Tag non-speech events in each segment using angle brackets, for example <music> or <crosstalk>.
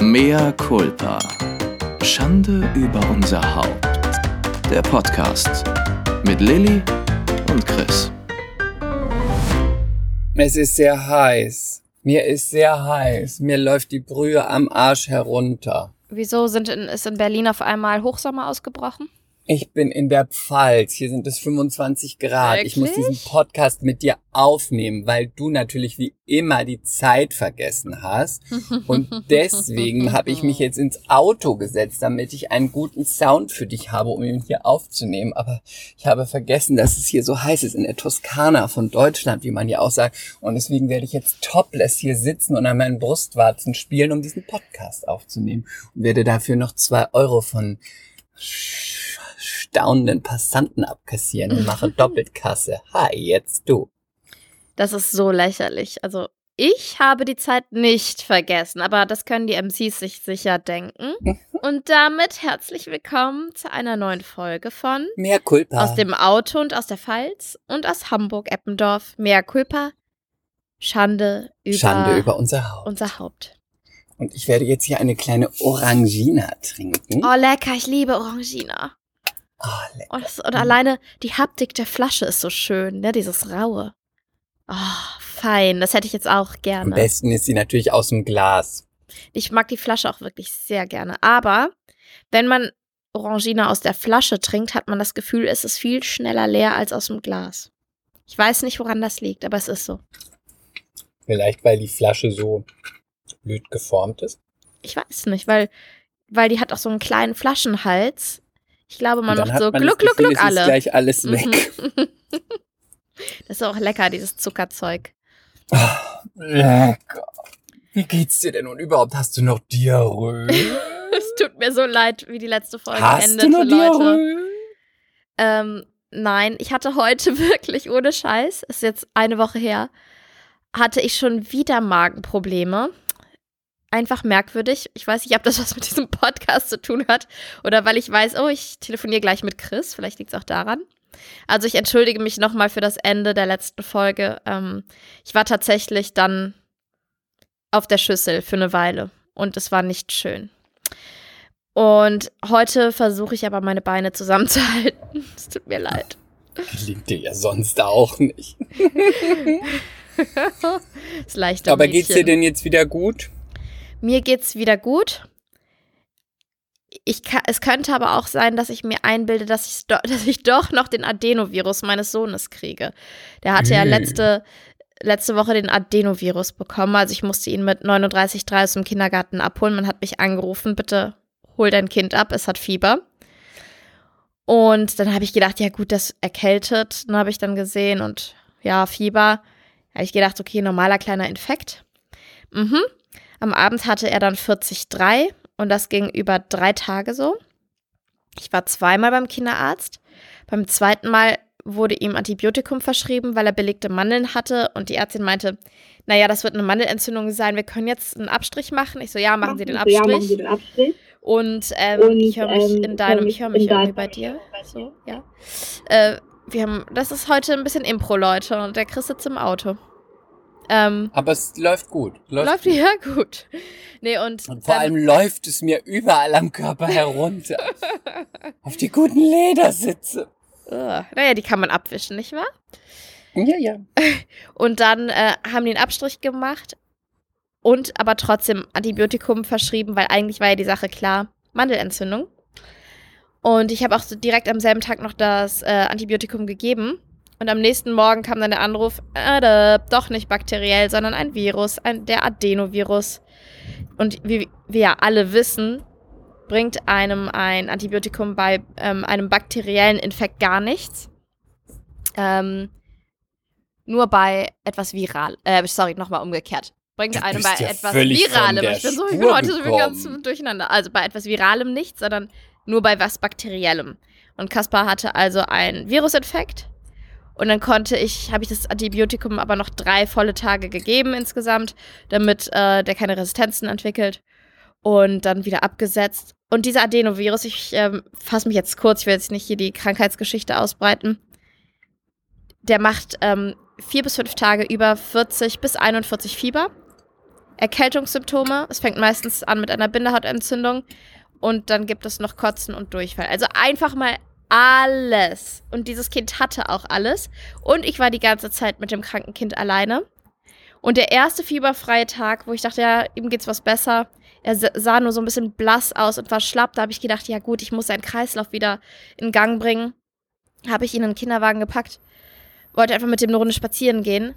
Mea culpa. Schande über unser Haupt. Der Podcast mit Lilly und Chris. Es ist sehr heiß. Mir ist sehr heiß. Mir läuft die Brühe am Arsch herunter. Wieso sind in, ist in Berlin auf einmal Hochsommer ausgebrochen? Ich bin in der Pfalz. Hier sind es 25 Grad. Ich muss Wirklich? diesen Podcast mit dir aufnehmen, weil du natürlich wie immer die Zeit vergessen hast. Und <laughs> deswegen habe ich mich jetzt ins Auto gesetzt, damit ich einen guten Sound für dich habe, um ihn hier aufzunehmen. Aber ich habe vergessen, dass es hier so heiß ist in der Toskana von Deutschland, wie man hier auch sagt. Und deswegen werde ich jetzt topless hier sitzen und an meinen Brustwarzen spielen, um diesen Podcast aufzunehmen. Und werde dafür noch zwei Euro von staunenden Passanten abkassieren und mache <laughs> doppelt Kasse. Hi, jetzt du. Das ist so lächerlich. Also, ich habe die Zeit nicht vergessen, aber das können die MCs sich sicher denken. <laughs> Und damit herzlich willkommen zu einer neuen Folge von Mehr Culpa. Aus dem Auto und aus der Pfalz und aus Hamburg-Eppendorf. Mehr Culpa, Schande über, Schande über unser Haupt. unser Haupt. Und ich werde jetzt hier eine kleine Orangina trinken. Oh, lecker, ich liebe Orangina. Ah, lecker. Oh, das, und alleine die Haptik der Flasche ist so schön, ne? Dieses Raue. Oh, fein. Das hätte ich jetzt auch Am gerne. besten ist sie natürlich aus dem Glas. Ich mag die Flasche auch wirklich sehr gerne. Aber wenn man Orangina aus der Flasche trinkt, hat man das Gefühl, es ist viel schneller leer als aus dem Glas. Ich weiß nicht, woran das liegt, aber es ist so. Vielleicht, weil die Flasche so blöd geformt ist. Ich weiß nicht, weil, weil die hat auch so einen kleinen Flaschenhals. Ich glaube, man macht so man Gluck, Gefühl, Gluck es ist alle. gleich alles Mhm. weg. <laughs> Das ist auch lecker, dieses Zuckerzeug. Ah, lecker. Wie geht's dir denn nun überhaupt? Hast du noch Diarrhoe? <laughs> Es tut mir so leid, wie die letzte Folge Hast endete, du noch Leute. Diarrhoe? Ähm, nein, ich hatte heute <laughs> wirklich ohne Scheiß, ist jetzt eine Woche her, hatte ich schon wieder Magenprobleme. Einfach merkwürdig. Ich weiß nicht, ob das was mit diesem Podcast zu tun hat oder weil ich weiß, oh, ich telefoniere gleich mit Chris. Vielleicht liegt es auch daran. Also ich entschuldige mich nochmal für das Ende der letzten Folge. Ähm, ich war tatsächlich dann auf der Schüssel für eine Weile und es war nicht schön. Und heute versuche ich aber meine Beine zusammenzuhalten. <laughs> Es tut mir leid. Gelingt dir ja sonst auch nicht. <laughs> Das leichte Aber Mädchen. geht's dir denn jetzt wieder gut? Mir geht's wieder gut. Ich ka- es könnte aber auch sein, dass ich mir einbilde, dass ich, do <laughs> dass ich doch noch den Adenovirus meines Sohnes kriege. Der hatte ja Hm. letzte, letzte Woche den Adenovirus bekommen. Also ich musste ihn mit 39,3 aus dem Kindergarten abholen. Man hat mich angerufen, bitte hol dein Kind ab, es hat Fieber. Und dann habe ich gedacht, ja gut, das erkältet. Dann habe ich dann gesehen und ja, Fieber. Habe ich gedacht, okay, normaler kleiner Infekt. Mhm. Am Abend hatte er dann 40,3 und das ging über drei Tage so. Ich war zweimal beim Kinderarzt. Beim zweiten Mal wurde ihm Antibiotikum verschrieben, weil er belegte Mandeln hatte und die Ärztin meinte, naja, das wird eine Mandelentzündung sein, wir können jetzt einen Abstrich machen. Ich so, ja, machen Sie den So, Ja, machen Abstrich. Sie den Abstrich. Und, ähm, Und, ich höre mich ähm, in deinem, ich höre mich irgendwie bei dir. So, ja. Äh, wir haben, das ist heute ein bisschen Impro, Leute, und der Chris sitzt im Auto. Ähm, Aber es läuft gut. Läuft, läuft gut. ja gut. Nee, und, Und vor dann- allem läuft es mir überall am Körper herunter. <laughs> Auf die guten Ledersitze. Ugh. Naja, die kann man abwischen, nicht wahr? Ja, ja. <laughs> Und dann äh, haben die einen Abstrich gemacht und aber trotzdem Antibiotikum verschrieben, weil eigentlich war ja die Sache klar, Mandelentzündung. Und ich habe auch so direkt am selben Tag noch das äh, Antibiotikum gegeben. Und am nächsten Morgen kam dann der Anruf, äh, doch nicht bakteriell, sondern ein Virus, ein, der Adenovirus. Und wie wir ja alle wissen, bringt einem ein Antibiotikum bei ähm, einem bakteriellen Infekt gar nichts. Ähm, nur bei etwas viral. Äh, sorry, nochmal umgekehrt. Bringt Du einem bei ja etwas Viralem. Ich bin so, ich bin heute so ganz durcheinander. Also bei etwas Viralem nichts, sondern nur bei was Bakteriellem. Und Kaspar hatte also einen Virusinfekt. Und dann konnte ich, habe ich das Antibiotikum aber noch drei volle Tage gegeben insgesamt, damit äh, der keine Resistenzen entwickelt. Und dann wieder abgesetzt. Und dieser Adenovirus, ich ähm, fasse mich jetzt kurz, ich will jetzt nicht hier die Krankheitsgeschichte ausbreiten. Der macht ähm, vier bis fünf Tage über 40 bis 41 Fieber. Erkältungssymptome. Es fängt meistens an mit einer Bindehautentzündung. Und dann gibt es noch Kotzen und Durchfall. Also einfach mal alles. Und dieses Kind hatte auch alles. Und ich war die ganze Zeit mit dem kranken Kind alleine. Und der erste fieberfreie Tag, wo ich dachte, ja, ihm geht's was besser. Er sah nur so ein bisschen blass aus und war schlapp. Da habe ich gedacht, ja gut, ich muss seinen Kreislauf wieder in Gang bringen. Habe ich ihn in den Kinderwagen gepackt. Wollte einfach mit dem eine Runde spazieren gehen.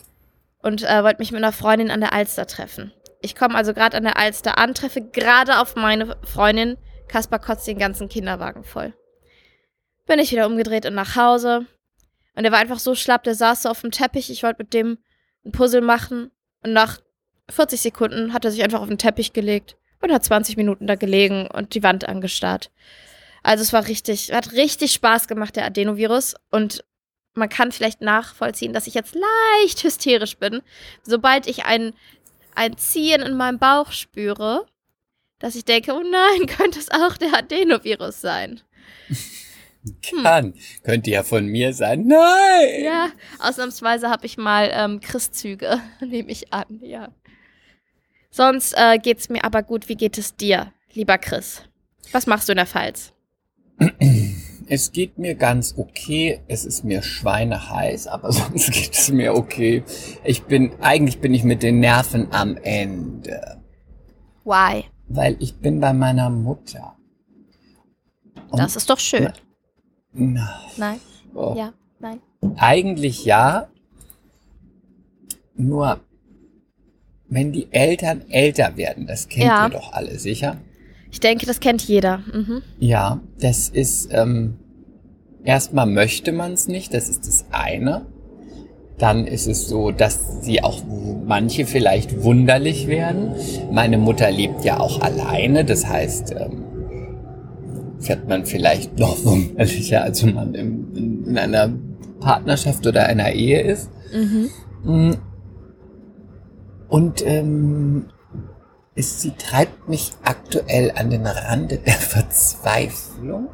Und äh, wollte mich mit einer Freundin an der Alster treffen. Ich komme also gerade an der Alster an, treffe gerade auf meine Freundin. Kaspar kotzt den ganzen Kinderwagen voll. Bin ich wieder umgedreht und nach Hause. Und er war einfach so schlapp, der saß so auf dem Teppich. Ich wollte mit dem ein Puzzle machen. Und nach 40 Sekunden hat er sich einfach auf den Teppich gelegt und hat 20 Minuten da gelegen und die Wand angestarrt. Also es war richtig, hat richtig Spaß gemacht, der Adenovirus. Und man kann vielleicht nachvollziehen, dass ich jetzt leicht hysterisch bin. Sobald ich ein, ein Ziehen in meinem Bauch spüre, dass ich denke, oh nein, <laughs> könnte es auch der Adenovirus sein. Kann. Hm. Könnte ja von mir sein. Nein! Ja, ausnahmsweise habe ich mal ähm, Christzüge, <laughs> nehme ich an, ja. Sonst äh, geht's mir aber gut. Wie geht es dir, lieber Chris? Was machst du in der Pfalz? Es geht mir ganz okay. Es ist mir schweineheiß, aber <laughs> sonst geht es mir okay. Ich bin, eigentlich bin ich mit den Nerven am Ende. Why? Weil ich bin bei meiner Mutter. Und das ist doch schön. Nein. Oh. Ja, nein. Eigentlich ja. Nur, wenn die Eltern älter werden, das kennt ja. ihr doch alle sicher. Ich denke, das kennt jeder. Mhm. Ja, das ist, ähm, erstmal möchte man es nicht, das ist das eine. Dann ist es so, dass sie auch manche vielleicht wunderlich werden. Meine Mutter lebt ja auch alleine, das heißt, ähm, fährt man vielleicht noch wunderlicher, als wenn man in, in einer Partnerschaft oder einer Ehe ist. Mhm. Mm. Und ähm, es, sie treibt mich aktuell an den Rande der Verzweiflung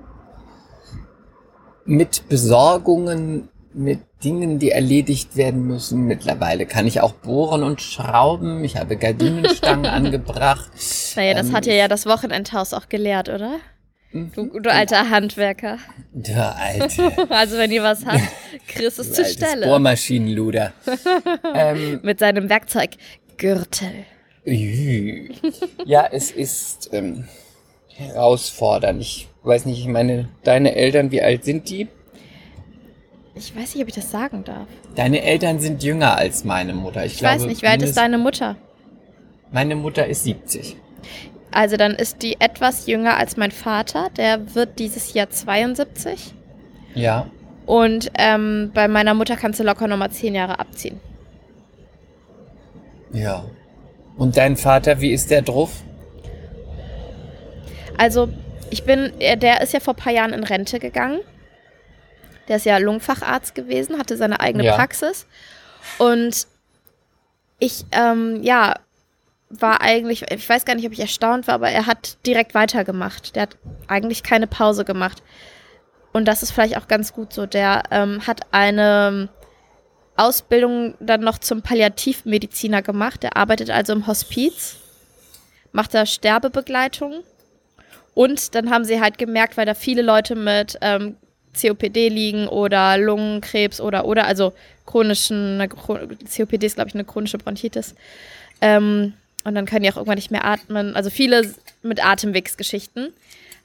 mit Besorgungen, mit Dingen, die erledigt werden müssen. Mittlerweile kann ich auch bohren und schrauben. Ich habe Gardinenstangen <laughs> angebracht. Naja, das ähm, hat ja ja das Wochenendhaus auch gelehrt, oder? Mhm. Du, du alter Handwerker. Der alte. <laughs> Also wenn ihr was habt, <laughs> Chris ist zur Stelle. Bohrmaschinenluder. <laughs> ähm, Mit seinem Werkzeuggürtel. Ja, es ist ähm, herausfordernd. Ich weiß nicht, ich meine, deine Eltern, wie alt sind die? Ich weiß nicht, ob ich das sagen darf. Deine Eltern sind jünger als meine Mutter. Ich, ich glaube, weiß nicht, wie alt ist deine Mutter? Meine Mutter ist 70. Also dann ist die etwas jünger als mein Vater. Der wird dieses Jahr 72. Ja. Und ähm, bei meiner Mutter kannst du locker nochmal 10 Jahre abziehen. Ja. Und dein Vater, wie ist der drauf? Also, ich bin, der ist ja vor ein paar Jahren in Rente gegangen. Der ist ja Lungenfacharzt gewesen, hatte seine eigene ja. Praxis. Und ich, ähm, ja, war eigentlich, ich weiß gar nicht, ob ich erstaunt war, aber er hat direkt weitergemacht. Der hat eigentlich keine Pause gemacht. Und das ist vielleicht auch ganz gut so. Der ähm, hat eine Ausbildung dann noch zum Palliativmediziner gemacht. Der arbeitet also im Hospiz, macht da Sterbebegleitung. Und dann haben sie halt gemerkt, weil da viele Leute mit ähm, COPD liegen oder Lungenkrebs oder oder also chronischen, COPD ist glaube ich eine chronische Bronchitis. Ähm, und dann können die auch irgendwann nicht mehr atmen. Also viele mit Atemwegsgeschichten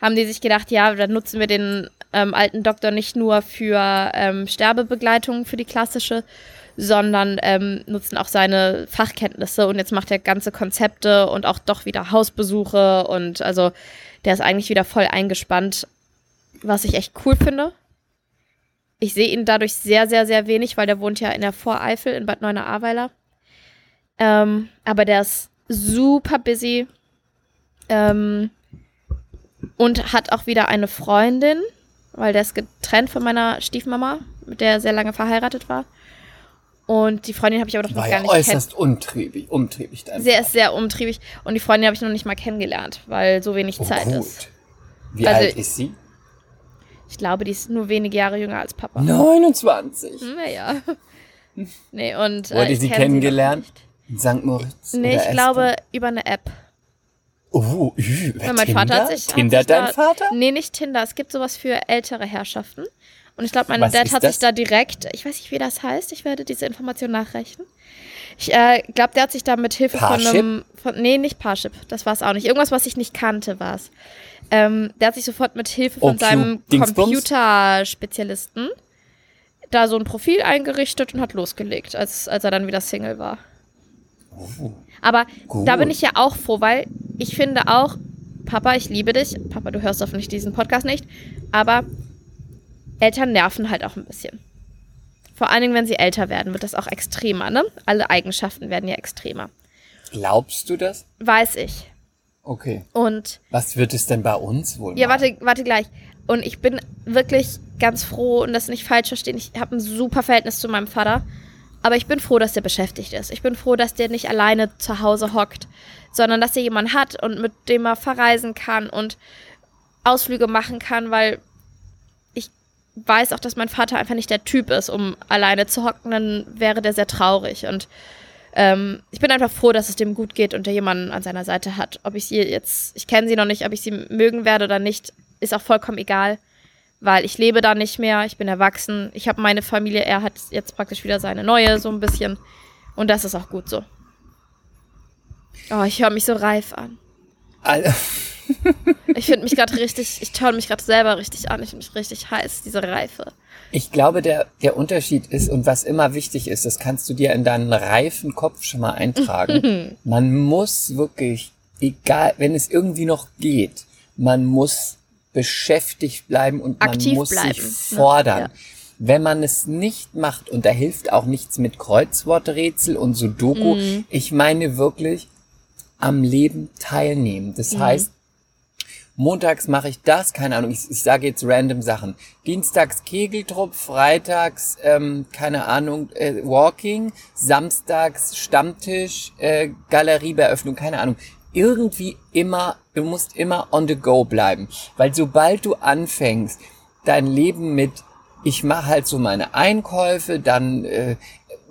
haben die sich gedacht, ja, dann nutzen wir den ähm, alten Doktor nicht nur für ähm, Sterbebegleitung, für die klassische, sondern ähm, nutzen auch seine Fachkenntnisse und jetzt macht er ganze Konzepte und auch doch wieder Hausbesuche und also der ist eigentlich wieder voll eingespannt, was ich echt cool finde. Ich sehe ihn dadurch sehr, sehr, sehr wenig, weil der wohnt ja in der Voreifel in Bad Neuenahr-Ahrweiler. Ähm, aber der ist super busy. Ähm, und hat auch wieder eine Freundin, weil der ist getrennt von meiner Stiefmama, mit der er sehr lange verheiratet war. Und die Freundin habe ich aber noch, war gar ja nicht äußerst umtriebig, umtriebig. Dein sehr, sehr umtriebig. Und die Freundin habe ich noch nicht mal kennengelernt, weil so wenig oh, Zeit gut. ist. Wie also, alt ist sie? Ich glaube, die ist nur wenige Jahre jünger als Papa. 29. Naja. <laughs> Nee, und. Hat äh, sie kennengelernt? Sie In St. Moritz? Nee, ich glaube über eine App. Oh, über Weil mein Tinder? Vater hat sich. Tinder hat sich dein da, Vater? Nee, nicht Tinder. Es gibt sowas für ältere Herrschaften. Und ich glaube, mein Was Dad hat das? sich da direkt, ich weiß nicht, wie das heißt, ich werde diese Information nachreichen. Ich äh, glaube, der hat sich da mit Hilfe von Parship? einem. Von, nee, nicht Parship, das war es auch nicht. Irgendwas, was ich nicht kannte, war es. Ähm, der hat sich sofort mit Hilfe von Oh, seinem? Computerspezialisten da so ein Profil eingerichtet und hat losgelegt, als, als er dann wieder Single war. Aber Gut. da bin ich ja auch froh, weil ich finde auch, Papa, ich liebe dich. Papa, du hörst hoffentlich diesen Podcast nicht. Aber Eltern nerven halt auch ein bisschen. Vor allen Dingen, wenn sie älter werden, wird das auch extremer, ne? Alle Eigenschaften werden ja extremer. Glaubst du das? Weiß ich. Okay. Und Was wird es denn bei uns wohl ja, machen? warte, warte gleich. Und ich bin wirklich ganz froh und das nicht falsch verstehen. Ich habe ein super Verhältnis zu meinem Vater. Aber ich bin froh, dass der beschäftigt ist. Ich bin froh, dass der nicht alleine zu Hause hockt, sondern dass er jemanden hat und mit dem er verreisen kann und Ausflüge machen kann, weil ich weiß auch, dass mein Vater einfach nicht der Typ ist, um alleine zu hocken, dann wäre der sehr traurig. Und ähm, ich bin einfach froh, dass es dem gut geht und er jemanden an seiner Seite hat. Ob ich sie jetzt, ich kenne sie noch nicht, ob ich sie mögen werde oder nicht, ist auch vollkommen egal, weil ich lebe da nicht mehr, ich bin erwachsen, ich habe meine Familie, er hat jetzt praktisch wieder seine neue, so ein bisschen. Und das ist auch gut so. Oh, ich höre mich so reif an. Also, <laughs> Ich finde mich gerade richtig, ich töre mich gerade selber richtig an, ich finde mich richtig heiß, diese Reife. ich glaube, der, der Unterschied ist und was immer wichtig ist, das kannst du dir in deinen reifen Kopf schon mal eintragen. <laughs> man muss wirklich, egal, wenn es irgendwie noch geht, man muss beschäftigt bleiben und man Aktiv muss bleiben, sich ne? fordern. Ja. Wenn man es nicht macht, und da hilft auch nichts mit Kreuzworträtsel und Sudoku, Mhm. ich meine wirklich am Leben teilnehmen. Mhm. Das heißt, montags mache ich das, keine Ahnung, ich, ich sage jetzt random Sachen. Dienstags Kegeltrupp, freitags, ähm, keine Ahnung, äh, Walking, samstags Stammtisch, äh, Galeriebeeröffnung, keine Ahnung. Irgendwie immer, du musst immer on the go bleiben. Weil sobald du anfängst, dein Leben mit, ich mache halt so meine Einkäufe, dann äh,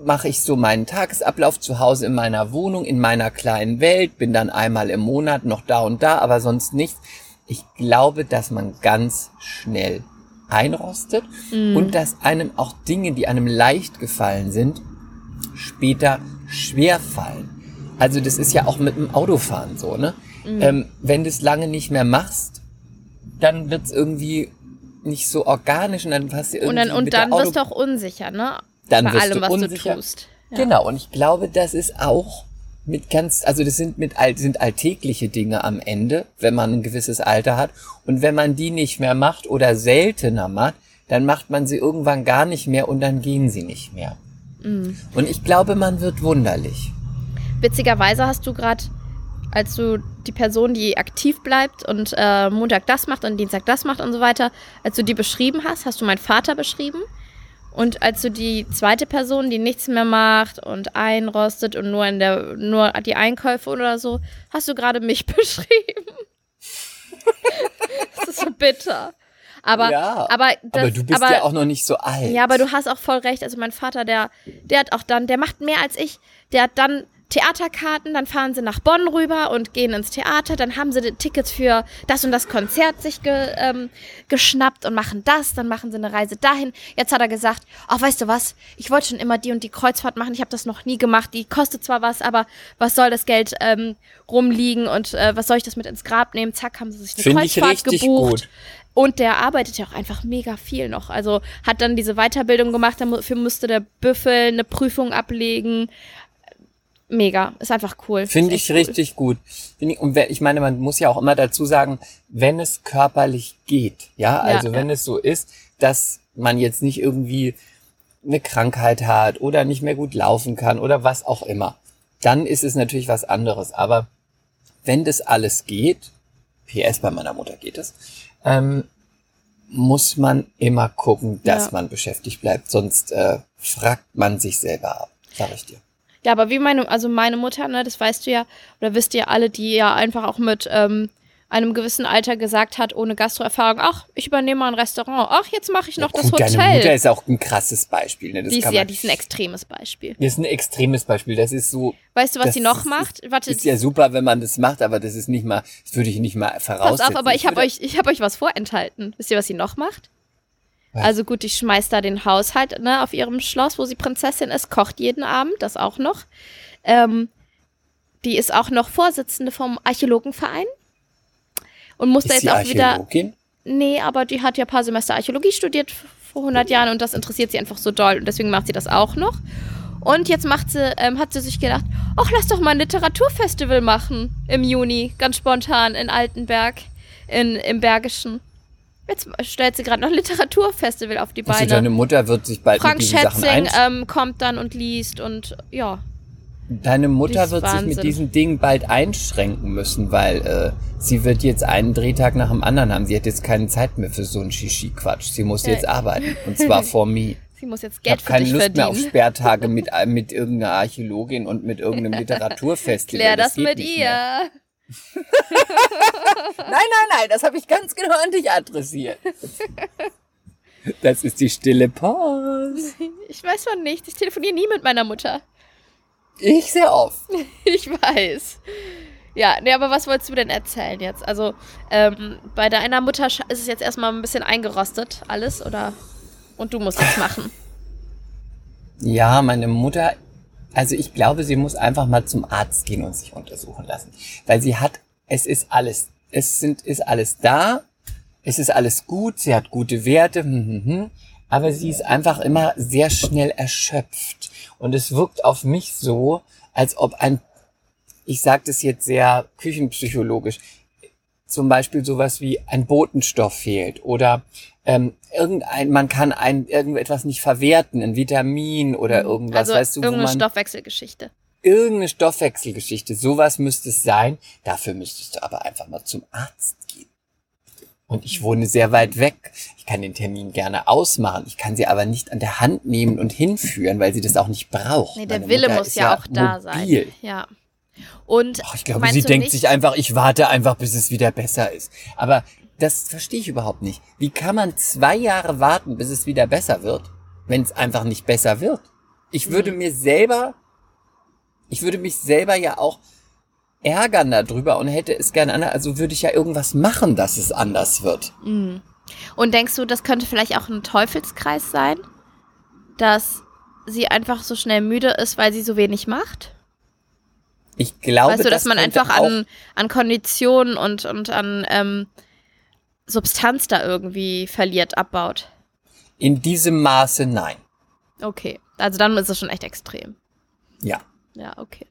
mache ich so meinen Tagesablauf zu Hause in meiner Wohnung, in meiner kleinen Welt, bin dann einmal im Monat noch da und da, aber sonst nichts. Ich glaube, dass man ganz schnell einrostet und dass einem auch Dinge, die einem leicht gefallen sind, später schwer fallen. Also das ist ja auch mit dem Autofahren so, ne? Ähm, wenn du es lange nicht mehr machst, dann wird's irgendwie nicht so organisch und dann passt dir Und irgendwie dann, und mit der dann wirst du auch unsicher, ne? Dann Bei wirst allem, du was unsicher. du tust. Ja. Genau, und ich glaube, das ist auch mit ganz, also das sind mit all, sind alltägliche Dinge am Ende, wenn man ein gewisses Alter hat. Und wenn man die nicht mehr macht oder seltener macht, dann macht man sie irgendwann gar nicht mehr und dann gehen sie nicht mehr. Mhm. Und ich glaube, man wird wunderlich. Witzigerweise hast du gerade, als du die Person, die aktiv bleibt und äh, Montag das macht und Dienstag das macht und so weiter, als du die beschrieben hast, hast du meinen Vater beschrieben. Und als du die zweite Person, die nichts mehr macht und einrostet und nur in der nur die Einkäufe oder so, hast du gerade mich <laughs> beschrieben. das ist so bitter. Aber, ja, aber, das, aber du bist aber, ja auch noch nicht so alt. ja, aber du hast auch voll recht. Also mein Vater, der, der hat auch dann, der macht mehr als ich. Der hat dann Theaterkarten, dann fahren sie nach Bonn rüber und gehen ins Theater. Dann haben sie die Tickets für das und das Konzert sich ge, ähm, geschnappt und machen das. Dann machen sie eine Reise dahin. Jetzt hat er gesagt, ach, weißt du was? Ich wollte schon immer die und die Kreuzfahrt machen. Ich habe das noch nie gemacht. Die kostet zwar was, aber was soll das Geld ähm, rumliegen und äh, was soll ich das mit ins Grab nehmen? Zack, haben sie sich eine Finde ich Kreuzfahrt gebucht. gut. Und der arbeitet ja auch einfach mega viel noch. Also hat dann diese Weiterbildung gemacht, dafür musste der Büffel eine Prüfung ablegen. Mega, ist einfach cool. Finde ich cool. richtig gut. Ich, und ich meine, man muss ja auch immer dazu sagen, wenn es körperlich geht, ja, also ja. wenn es so ist, dass man jetzt nicht irgendwie eine Krankheit hat oder nicht mehr gut laufen kann oder was auch immer, dann ist es natürlich was anderes. Aber wenn das alles geht, PS bei meiner Mutter geht es, ähm, muss man immer gucken, dass Ja. man beschäftigt bleibt, sonst äh, fragt man sich selber ab, sag ich dir. Ja, aber wie meine, also meine Mutter, ne, das weißt du ja, oder wisst ihr alle, die ja einfach auch mit ähm, einem gewissen Alter gesagt hat, ohne Gastroerfahrung, ach, ich übernehme mal ein Restaurant, ach, jetzt mache ich noch ja, das gut, Hotel. Deine Mutter ist auch ein krasses Beispiel. Ne? Das die ist kann ja, man- die ist ein extremes Beispiel. Das ist ein extremes Beispiel. Das ist so, Weißt du, was Das sie noch ist- macht? Warte, ist ja super, wenn man das macht, aber das ist nicht mal, das würde ich nicht mal pass voraussetzen. auf, aber ich habe würde- euch, ich habe euch was vorenthalten. Wisst ihr, was sie noch macht? Also gut, ich schmeiß da den Haushalt ne, auf ihrem Schloss, wo sie Prinzessin ist, kocht jeden Abend, das auch noch. Ähm, die ist auch noch Vorsitzende vom Archäologenverein und muss da ist jetzt die auch wieder. Nee, aber die hat ja ein paar Semester Archäologie studiert vor 100 Jahren und das interessiert sie einfach so doll und deswegen macht sie das auch noch. Und jetzt macht sie, ähm, hat sie sich gedacht, ach, lass doch mal ein Literaturfestival machen im Juni, ganz spontan in Altenberg, in, im Bergischen. Jetzt stellt sie gerade noch ein <laughs> Literaturfestival auf die Also Beine. deine Mutter wird sich bald Frank mit diesen Sachen Schätzing ein. ähm, kommt dann und liest und ja. Deine Mutter wird sich mit Wahnsinn. diesen Dingen bald einschränken müssen, weil äh, sie wird jetzt einen Drehtag nach dem anderen haben. Sie hat jetzt keine Zeit mehr für so einen Shishi-Quatsch. Sie muss Ja. jetzt arbeiten. Und zwar <laughs> for me. Sie muss jetzt Ich Geld habe für keine Lust mehr auf verdienen. Sperrtage <laughs> mit, äh, mit irgendeiner Archäologin und mit irgendeinem Literaturfestival. Klär das, geht mit ihr. mehr. Nein, nein, nein, das habe ich ganz genau an dich adressiert. Das ist die stille Pause. Ich weiß von nichts. Ich telefoniere nie mit meiner Mutter. Ich sehr oft. <laughs> Ich weiß. Ja, nee, aber was wolltest du denn erzählen jetzt? Also, ähm, bei deiner Mutter ist es jetzt erstmal ein bisschen eingerostet, alles, oder? Und du musst jetzt machen. Ja, meine Mutter, also ich glaube, sie muss einfach mal zum Arzt gehen und sich untersuchen lassen. Weil sie hat, es ist alles, es sind, ist alles da, es ist alles gut, sie hat gute Werte, hm, hm, hm, aber sie ist einfach immer sehr schnell erschöpft. Und es wirkt auf mich so, als ob ein, ich sage das jetzt sehr küchenpsychologisch, zum Beispiel sowas wie ein Botenstoff fehlt oder ähm, irgendein, man kann ein irgendetwas nicht verwerten, ein Vitamin oder irgendwas, also, weißt du, wo irgendeine man Stoffwechselgeschichte. irgendeine Stoffwechselgeschichte, sowas müsste es sein. Dafür müsstest du aber einfach mal zum Arzt gehen. Und ich wohne sehr weit weg. Ich kann den Termin gerne ausmachen. Ich kann sie aber nicht an der Hand nehmen und hinführen, weil sie das auch nicht braucht. Nee, der Meine Wille Mutter muss ist ja, auch da mobil. sein. Ja. Und Ach, ich glaube, sie denkt nicht, sich einfach, ich warte einfach, bis es wieder besser ist. Aber das verstehe ich überhaupt nicht. Wie kann man zwei Jahre warten, bis es wieder besser wird, wenn es einfach nicht besser wird? Ich Mhm. würde mir selber, ich würde mich selber ja auch ärgern darüber und hätte es gerne anders, also würde ich ja irgendwas machen, dass es anders wird. Mhm. Und denkst du, das könnte vielleicht auch ein Teufelskreis sein? Dass sie einfach so schnell müde ist, weil sie so wenig macht? Ich glaube, weißt du, dass das man einfach an, an Konditionen und, und an ähm, Substanz da irgendwie verliert, abbaut. in diesem Maße nein. Okay. Also dann ist es schon echt extrem. Ja. Ja, okay.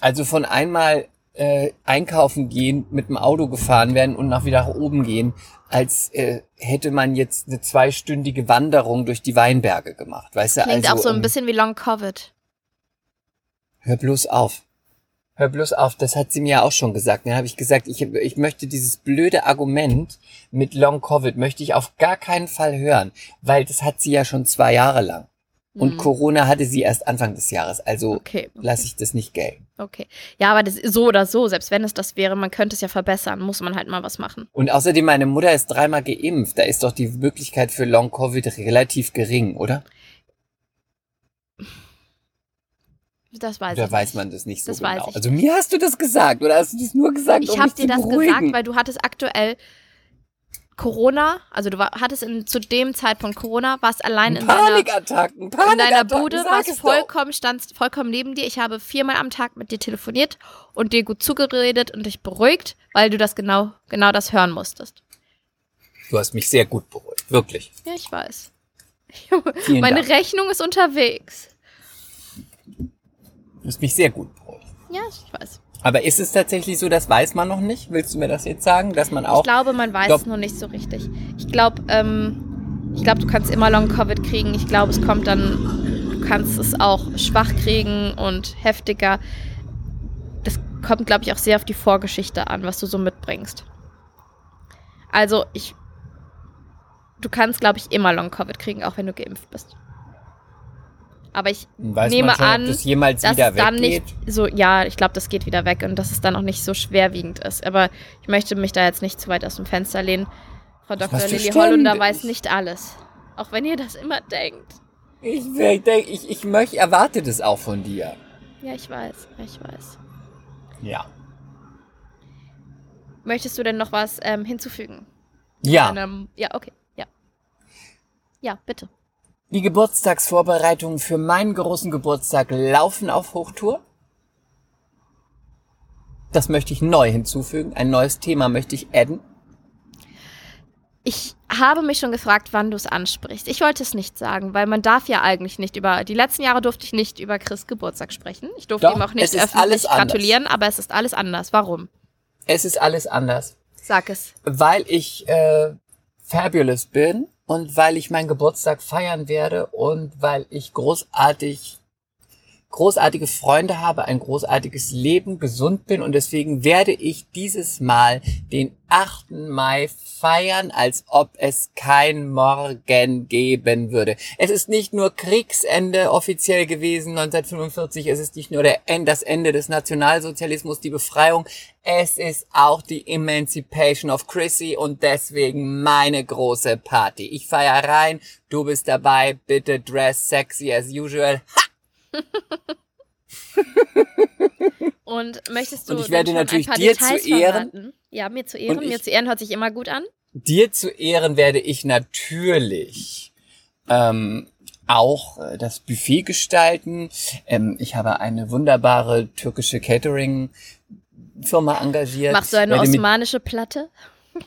Also von einmal äh, einkaufen gehen, mit dem Auto gefahren werden und nach wieder nach oben gehen, als äh, hätte man jetzt eine zweistündige Wanderung durch die Weinberge gemacht. Weißt du, Klingt also auch so ein bisschen wie Long Covid. Hör bloß auf. Hör bloß auf, das hat sie mir ja auch schon gesagt. Dann habe ich gesagt, ich, ich möchte dieses blöde Argument mit Long Covid möchte ich auf gar keinen Fall hören, weil das hat sie ja schon zwei Jahre lang. Und Hm. Corona hatte sie erst Anfang des Jahres, also Okay. lasse ich das nicht gelten. Okay. Ja, aber das, so oder so, selbst wenn es das wäre, man könnte es ja verbessern, muss man halt mal was machen. Und außerdem, meine Mutter ist dreimal geimpft. Da ist doch die Möglichkeit für Long Covid relativ gering, oder? Das weiß Oder ich weiß nicht. man das nicht so Das weiß genau? ich Also mir hast du das gesagt oder hast du das nur gesagt, Ich um habe dir das beruhigen? gesagt, weil du hattest aktuell Corona, also du war, hattest in, zu dem Zeitpunkt Corona, warst allein in deiner, Panikattacken, in deiner Bude, warst doch. vollkommen, standst vollkommen neben dir. Ich habe viermal am Tag mit dir telefoniert und dir gut zugeredet und dich beruhigt, weil du das genau, genau das hören musstest. Du hast mich sehr gut beruhigt, wirklich. Ja, ich weiß. <laughs> Vielen Meine Dank. Rechnung ist unterwegs. Hast mich sehr gut. Ja, ich weiß. Aber ist es tatsächlich so, das weiß man noch nicht? Willst du mir das jetzt sagen, dass man auch... Ich glaube, man weiß glaub- es noch nicht so richtig. Ich glaube, ähm, ich glaube, du kannst immer Long Covid kriegen. Ich glaube, es kommt dann, du kannst es auch schwach kriegen und heftiger. Das kommt, glaube ich, auch sehr auf die Vorgeschichte an, was du so mitbringst. Also, ich, du kannst, glaube ich, immer Long Covid kriegen, auch wenn du geimpft bist. Aber ich Weiß nehme schon, an, das jemals dass wieder es dann weggeht? nicht so, ja, ich glaube, das geht wieder weg und dass es dann auch nicht so schwerwiegend ist. Aber ich möchte mich da jetzt nicht zu weit aus dem Fenster lehnen. Frau Dr. Lilly Hollunder weiß nicht alles. Auch wenn ihr das immer denkt. Ich, ich, denk, ich, ich möchte, erwarte das auch von dir. Ja, ich weiß, ich weiß. Ja. Möchtest du denn noch was ähm, hinzufügen? Ja. Einem, ja, okay, ja. Ja, bitte. Die Geburtstagsvorbereitungen für meinen großen Geburtstag laufen auf Hochtour. Das möchte ich neu hinzufügen. Ein neues Thema möchte ich adden. Ich habe mich schon gefragt, wann du es ansprichst. Ich wollte es nicht sagen, weil man darf ja eigentlich nicht über. Die letzten Jahre durfte ich nicht über Chris Geburtstag sprechen. Ich durfte Doch, ihm auch nicht öffentlich gratulieren, aber es ist alles anders. Warum? Es ist alles anders. Sag es. Weil ich äh, fabulous bin und weil ich meinen Geburtstag feiern werde und weil ich großartig großartige Freunde habe, ein großartiges Leben, gesund bin und deswegen werde ich dieses Mal den 8. Mai feiern, als ob es kein Morgen geben würde. Es ist nicht nur Kriegsende offiziell gewesen 1945, es ist nicht nur der, das Ende des Nationalsozialismus, die Befreiung, es ist auch die Emancipation of Chrissy und deswegen meine große Party. Ich feier rein, du bist dabei, bitte dress sexy as usual. Und möchtest du Und ich werde natürlich ein paar dir Details zu Ehren- verraten? Ja, mir zu Ehren. Mir zu Ehren hört sich immer gut an. Dir zu Ehren werde ich natürlich ähm, auch äh, das Buffet gestalten. Ähm, ich habe eine wunderbare türkische Catering-Firma engagiert. Machst du eine osmanische Platte?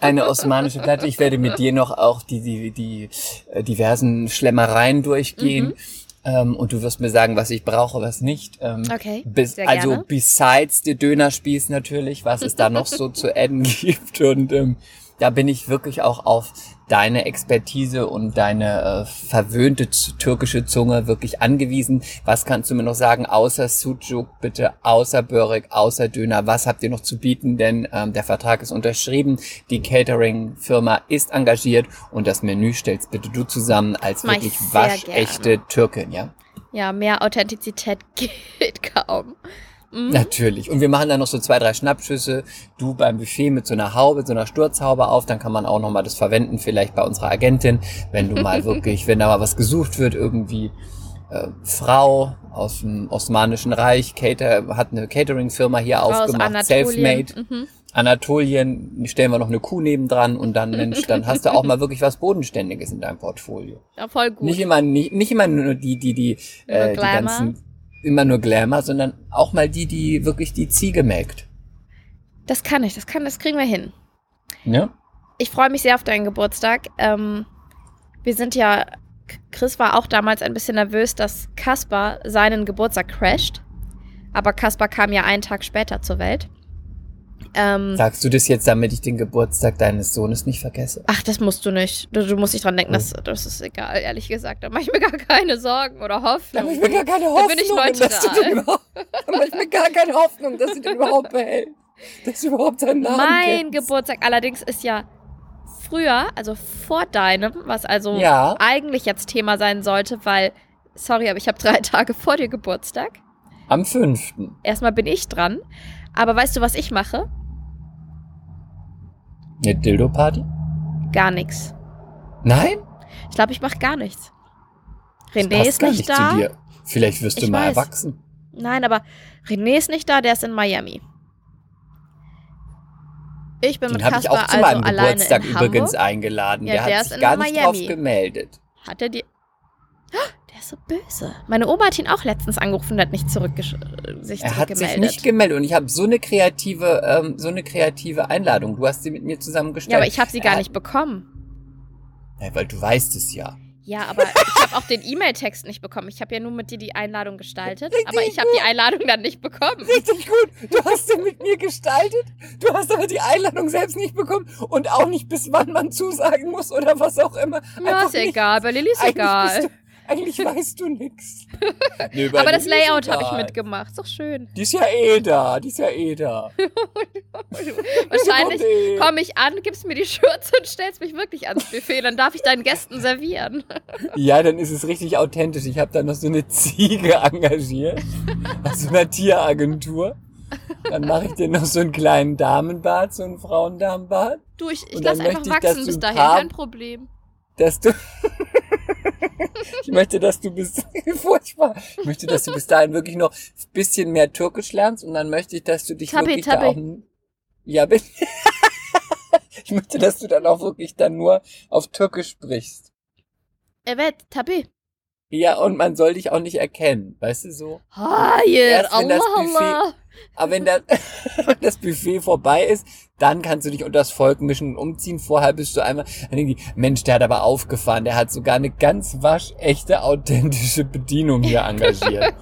eine osmanische Platte. Ich werde mit dir noch auch die, die, die äh, diversen Schlemmereien durchgehen. Mhm. Ähm, und du wirst mir sagen, was ich brauche, was nicht. Ähm, Okay, bis, also besides der Dönerspieß natürlich, was es da noch so <laughs> zu adden <laughs> gibt. Und ähm, da bin ich wirklich auch auf deine Expertise und deine äh, verwöhnte türkische Zunge wirklich angewiesen. Was kannst du mir noch sagen, außer Sucuk, bitte, außer Börek, außer Döner? Was habt ihr noch zu bieten? Denn ähm, der Vertrag ist unterschrieben, die Catering-Firma ist engagiert und das Menü stellst bitte du zusammen als wirklich waschechte Türkin, ja? Ja, mehr Authentizität <laughs> geht kaum. Mhm. Natürlich. Und wir machen dann noch so zwei, drei Schnappschüsse. Du beim Buffet mit so einer Haube, so einer Sturzhaube auf. Dann kann man auch nochmal das verwenden, vielleicht bei unserer Agentin, wenn du mal <laughs> wirklich, wenn da mal was gesucht wird, irgendwie äh, Frau aus dem Osmanischen Reich, Cater, hat eine Catering-Firma hier Aus aufgemacht, Anatolien. self-made. Mhm. Anatolien, stellen wir noch eine Kuh nebendran und dann, Mensch, dann hast du auch mal <laughs> wirklich was Bodenständiges in deinem Portfolio. Ja, voll gut. Nicht immer, nicht, nicht immer nur die, die, die, äh, die ganzen, immer nur Glamour, sondern auch mal die, die wirklich die Ziege melkt. Das kann ich, das kann, das kriegen wir hin. Ja? Ich freue mich sehr auf deinen Geburtstag. Ähm, wir sind ja, Chris war auch damals ein bisschen nervös, dass Kaspar seinen Geburtstag crasht. Aber Kaspar kam ja einen Tag später zur Welt. Ähm, Sagst du das jetzt, damit ich den Geburtstag deines Sohnes nicht vergesse? ach, das musst du nicht. Du, du musst nicht dran denken, das, das ist egal, ehrlich gesagt. Da mache ich mir gar keine Sorgen oder Da Hoffnung. hab ich mir gar keine Da Hoffnung, bin ich dass du den überhaupt, da hab ich mir gar keine Hoffnung, dass du den überhaupt behältst. Dass du überhaupt seinen Namen Mein kennst. Geburtstag allerdings ist ja früher, also vor deinem, was also Ja. eigentlich jetzt Thema sein sollte, weil, sorry, aber ich habe drei <laughs> Tage vor dir Geburtstag. Am 5. Erstmal bin ich dran. Aber weißt du, was ich mache? Eine Dildo-Party? Gar nichts. Nein? Ich glaube, ich mache gar nichts. René ist gar nicht nicht da. zu dir. Vielleicht wirst du Ich mal weiß. erwachsen. Nein, aber René ist nicht da, der ist in Miami. Ich bin Den mit habe ich Kaspar auch zu also meinem alleine Geburtstag übrigens eingeladen. Ja, der, der hat sich gar nicht Miami. drauf gemeldet. Hat er dir. Der ist so böse. Meine Oma hat ihn auch letztens angerufen und hat nicht zurückgesch sich Er hat sich nicht gemeldet und ich habe so eine kreative, ähm, so eine kreative Einladung. Du hast sie mit mir zusammengestellt. ja, aber ich habe sie gar hat- nicht bekommen. Ja, weil du weißt es ja. Ja, aber ich habe auch den E-Mail-Text nicht bekommen. Ich habe ja nur mit dir die Einladung gestaltet, aber ich habe die Einladung dann nicht bekommen. Richtig gut. Du hast sie mit mir gestaltet. Du hast aber die Einladung selbst nicht bekommen und auch nicht bis wann man zusagen muss oder was auch immer. Ja, Einfach ist ja egal. Bei Lilly ist egal. Eigentlich weißt du nix. <laughs> Nee, Aber das Layout habe ich mitgemacht. Ist doch schön. Die ist ja eh da. Die ist ja eh da. <laughs> Wahrscheinlich komme ich an, gibst mir die Schürze und stellst mich wirklich ans Buffet. Dann darf ich deinen Gästen servieren. <laughs> ja, dann ist es richtig authentisch. Ich habe da noch so eine Ziege engagiert. Aus so einer Tieragentur. Dann mache ich dir noch so einen kleinen Damenbad, so einen Frauendamenbad. Du, ich, ich lasse einfach wachsen bis dahin, kein Problem. Dass du ich möchte, dass du bis <laughs> furchtbar. Ich möchte, dass du bis dahin wirklich noch ein bisschen mehr Türkisch lernst und dann möchte ich, dass du dich tabi, wirklich tabi. da auch ja, bin <laughs> ich möchte, dass du dann auch wirklich dann nur auf Türkisch sprichst. Evet, tabi. Ja, und man soll dich auch nicht erkennen, weißt du so? Hayır, Allah, Allah. Aber wenn das, <laughs> das Buffet vorbei ist, dann kannst du dich unter das Volk mischen und umziehen. Vorher bist du einmal, dann denken die, Mensch, der hat aber aufgefahren, der hat sogar eine ganz waschechte, authentische Bedienung hier <laughs> engagiert.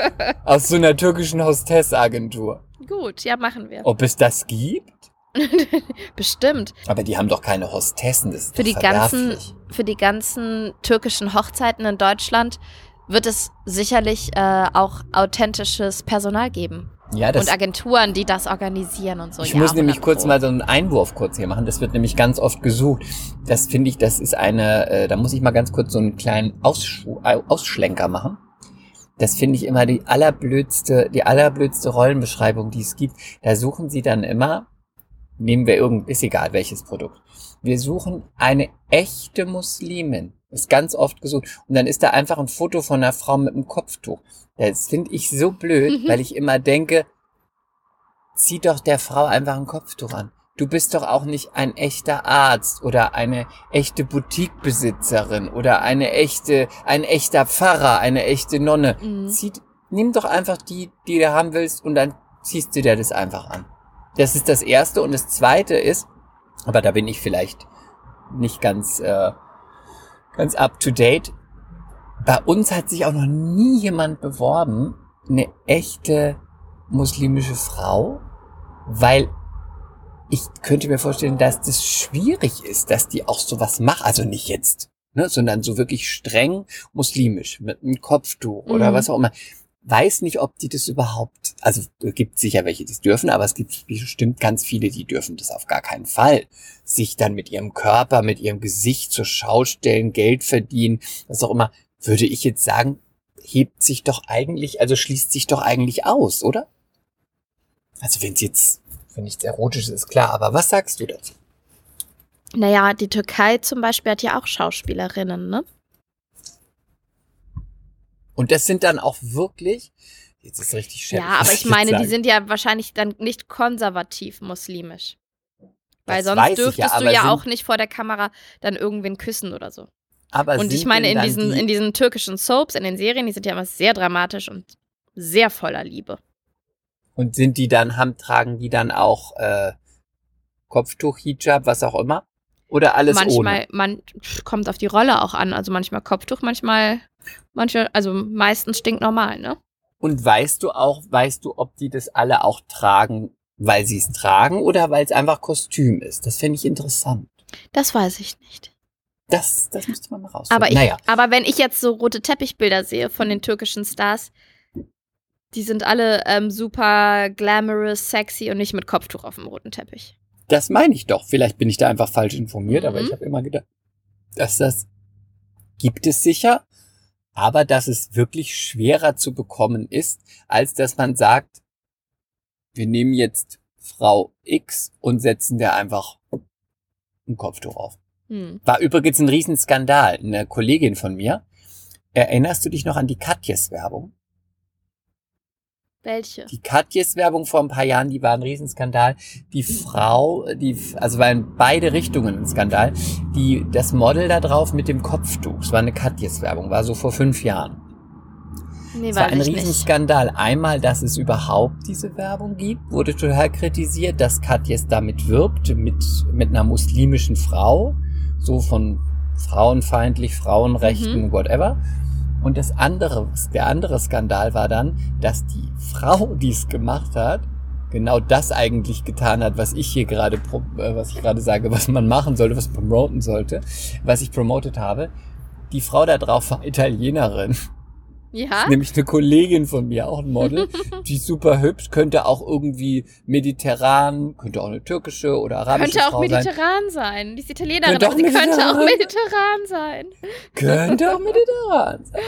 aus so einer türkischen Hostessagentur. Gut, ja, machen wir. Ob es das gibt? <laughs> Bestimmt. Aber die haben doch keine Hostessen, das ist für die ganzen Für die ganzen türkischen Hochzeiten in Deutschland wird es sicherlich äh, auch authentisches Personal geben. Ja, das, und Agenturen, die das organisieren und so. Ich ja, muss nämlich kurz mal so einen Einwurf kurz hier machen. Das wird nämlich ganz oft gesucht. Das finde ich, das ist eine, äh, da muss ich mal ganz kurz so einen kleinen Aussch Ausschlenker machen. Das finde ich immer die allerblödste, die allerblödste Rollenbeschreibung, die es gibt. Da suchen sie dann immer nehmen wir irgend, ist egal welches Produkt. Wir suchen eine echte Muslimin. Ist ganz oft gesucht. Und dann ist da einfach ein Foto von einer Frau mit einem Kopftuch. Das finde ich so blöd, mhm. weil ich immer denke, zieh doch der Frau einfach ein Kopftuch an. Du bist doch auch nicht ein echter Arzt oder eine echte Boutiquebesitzerin oder eine echte, ein echter Pfarrer, eine echte Nonne. Mhm. Zieh, nimm doch einfach die, die du haben willst und dann ziehst du dir das einfach an. Das ist das Erste. Und das Zweite ist, aber da bin ich vielleicht nicht ganz, äh, ganz up to date. Bei uns hat sich auch noch nie jemand beworben, eine echte muslimische Frau, weil ich könnte mir vorstellen, dass das schwierig ist, dass die auch sowas macht. Also nicht jetzt, ne, sondern so wirklich streng muslimisch mit einem Kopftuch oder mhm. was auch immer weiß nicht, ob die das überhaupt, also gibt sicher welche, die es dürfen, aber es gibt bestimmt ganz viele, die dürfen das auf gar keinen Fall. Sich dann mit ihrem Körper, mit ihrem Gesicht zur Schau stellen, Geld verdienen, was auch immer, würde ich jetzt sagen, hebt sich doch eigentlich, also schließt sich doch eigentlich aus, oder? Also wenn es jetzt, wenn nichts Erotisches ist, klar, aber was sagst du dazu? Naja, die Türkei zum Beispiel hat ja auch Schauspielerinnen, ne? Und das sind dann auch wirklich, jetzt ist richtig schön. Ja, aber ich meine, die sind ja wahrscheinlich dann nicht konservativ muslimisch. Weil das sonst dürftest ja, du ja auch nicht vor der Kamera dann irgendwen küssen oder so. Aber und ich meine, in diesen, die in diesen türkischen Soaps, in den Serien, die sind ja immer sehr dramatisch und sehr voller Liebe. Und sind die dann, haben, tragen die dann auch äh, Kopftuch, Hijab, was auch immer? Oder alles manchmal, ohne? Man kommt auf die Rolle auch an. Also manchmal Kopftuch, manchmal Manche, also meistens stinknormal, ne? Und weißt du auch, weißt du, ob die das alle auch tragen, weil sie es tragen oder weil es einfach Kostüm ist? Das finde ich interessant. Das weiß ich nicht. Das, das müsste man mal raus. Aber, ich, naja. aber wenn ich jetzt so rote Teppichbilder sehe von den türkischen Stars, die sind alle ähm, super glamorous, sexy und nicht mit Kopftuch auf dem roten Teppich. Das meine ich doch. Vielleicht bin ich da einfach falsch informiert, mhm. aber ich habe immer gedacht, dass das gibt es sicher aber dass es wirklich schwerer zu bekommen ist, als dass man sagt, wir nehmen jetzt Frau X und setzen der einfach ein Kopftuch auf. Hm. War übrigens ein Riesenskandal. Eine Kollegin von mir, erinnerst du dich noch an die Katjes-Werbung? Welche? Die Katjes-Werbung vor ein paar Jahren, die war ein Riesenskandal. Die Frau, die, also war in beide Richtungen ein Skandal. Die, das Model da drauf mit dem Kopftuch, es war eine Katjes-Werbung, war so vor fünf Jahren. Nee, es war ein Riesenskandal. Nicht. Einmal, dass es überhaupt diese Werbung gibt, wurde total kritisiert, dass Katjes damit wirbt, mit, mit einer muslimischen Frau, so von frauenfeindlich, Frauenrechten, mhm. whatever. Und das andere, der andere Skandal war dann, dass die Frau, die es gemacht hat, genau das eigentlich getan hat, was ich hier gerade, äh, was ich gerade sage, was man machen sollte, was promoten sollte, was ich promotet habe. Die Frau da drauf war Italienerin. Ja? Nämlich eine Kollegin von mir, auch ein Model. <laughs> die ist super hübsch, könnte auch irgendwie mediterran, könnte auch eine türkische oder arabische Könnte auch Frau sein. mediterran sein. Die ist Italienerin, Könnte aber auch sie könnte auch mediterran mediterran sein. Könnte auch mediterran sein.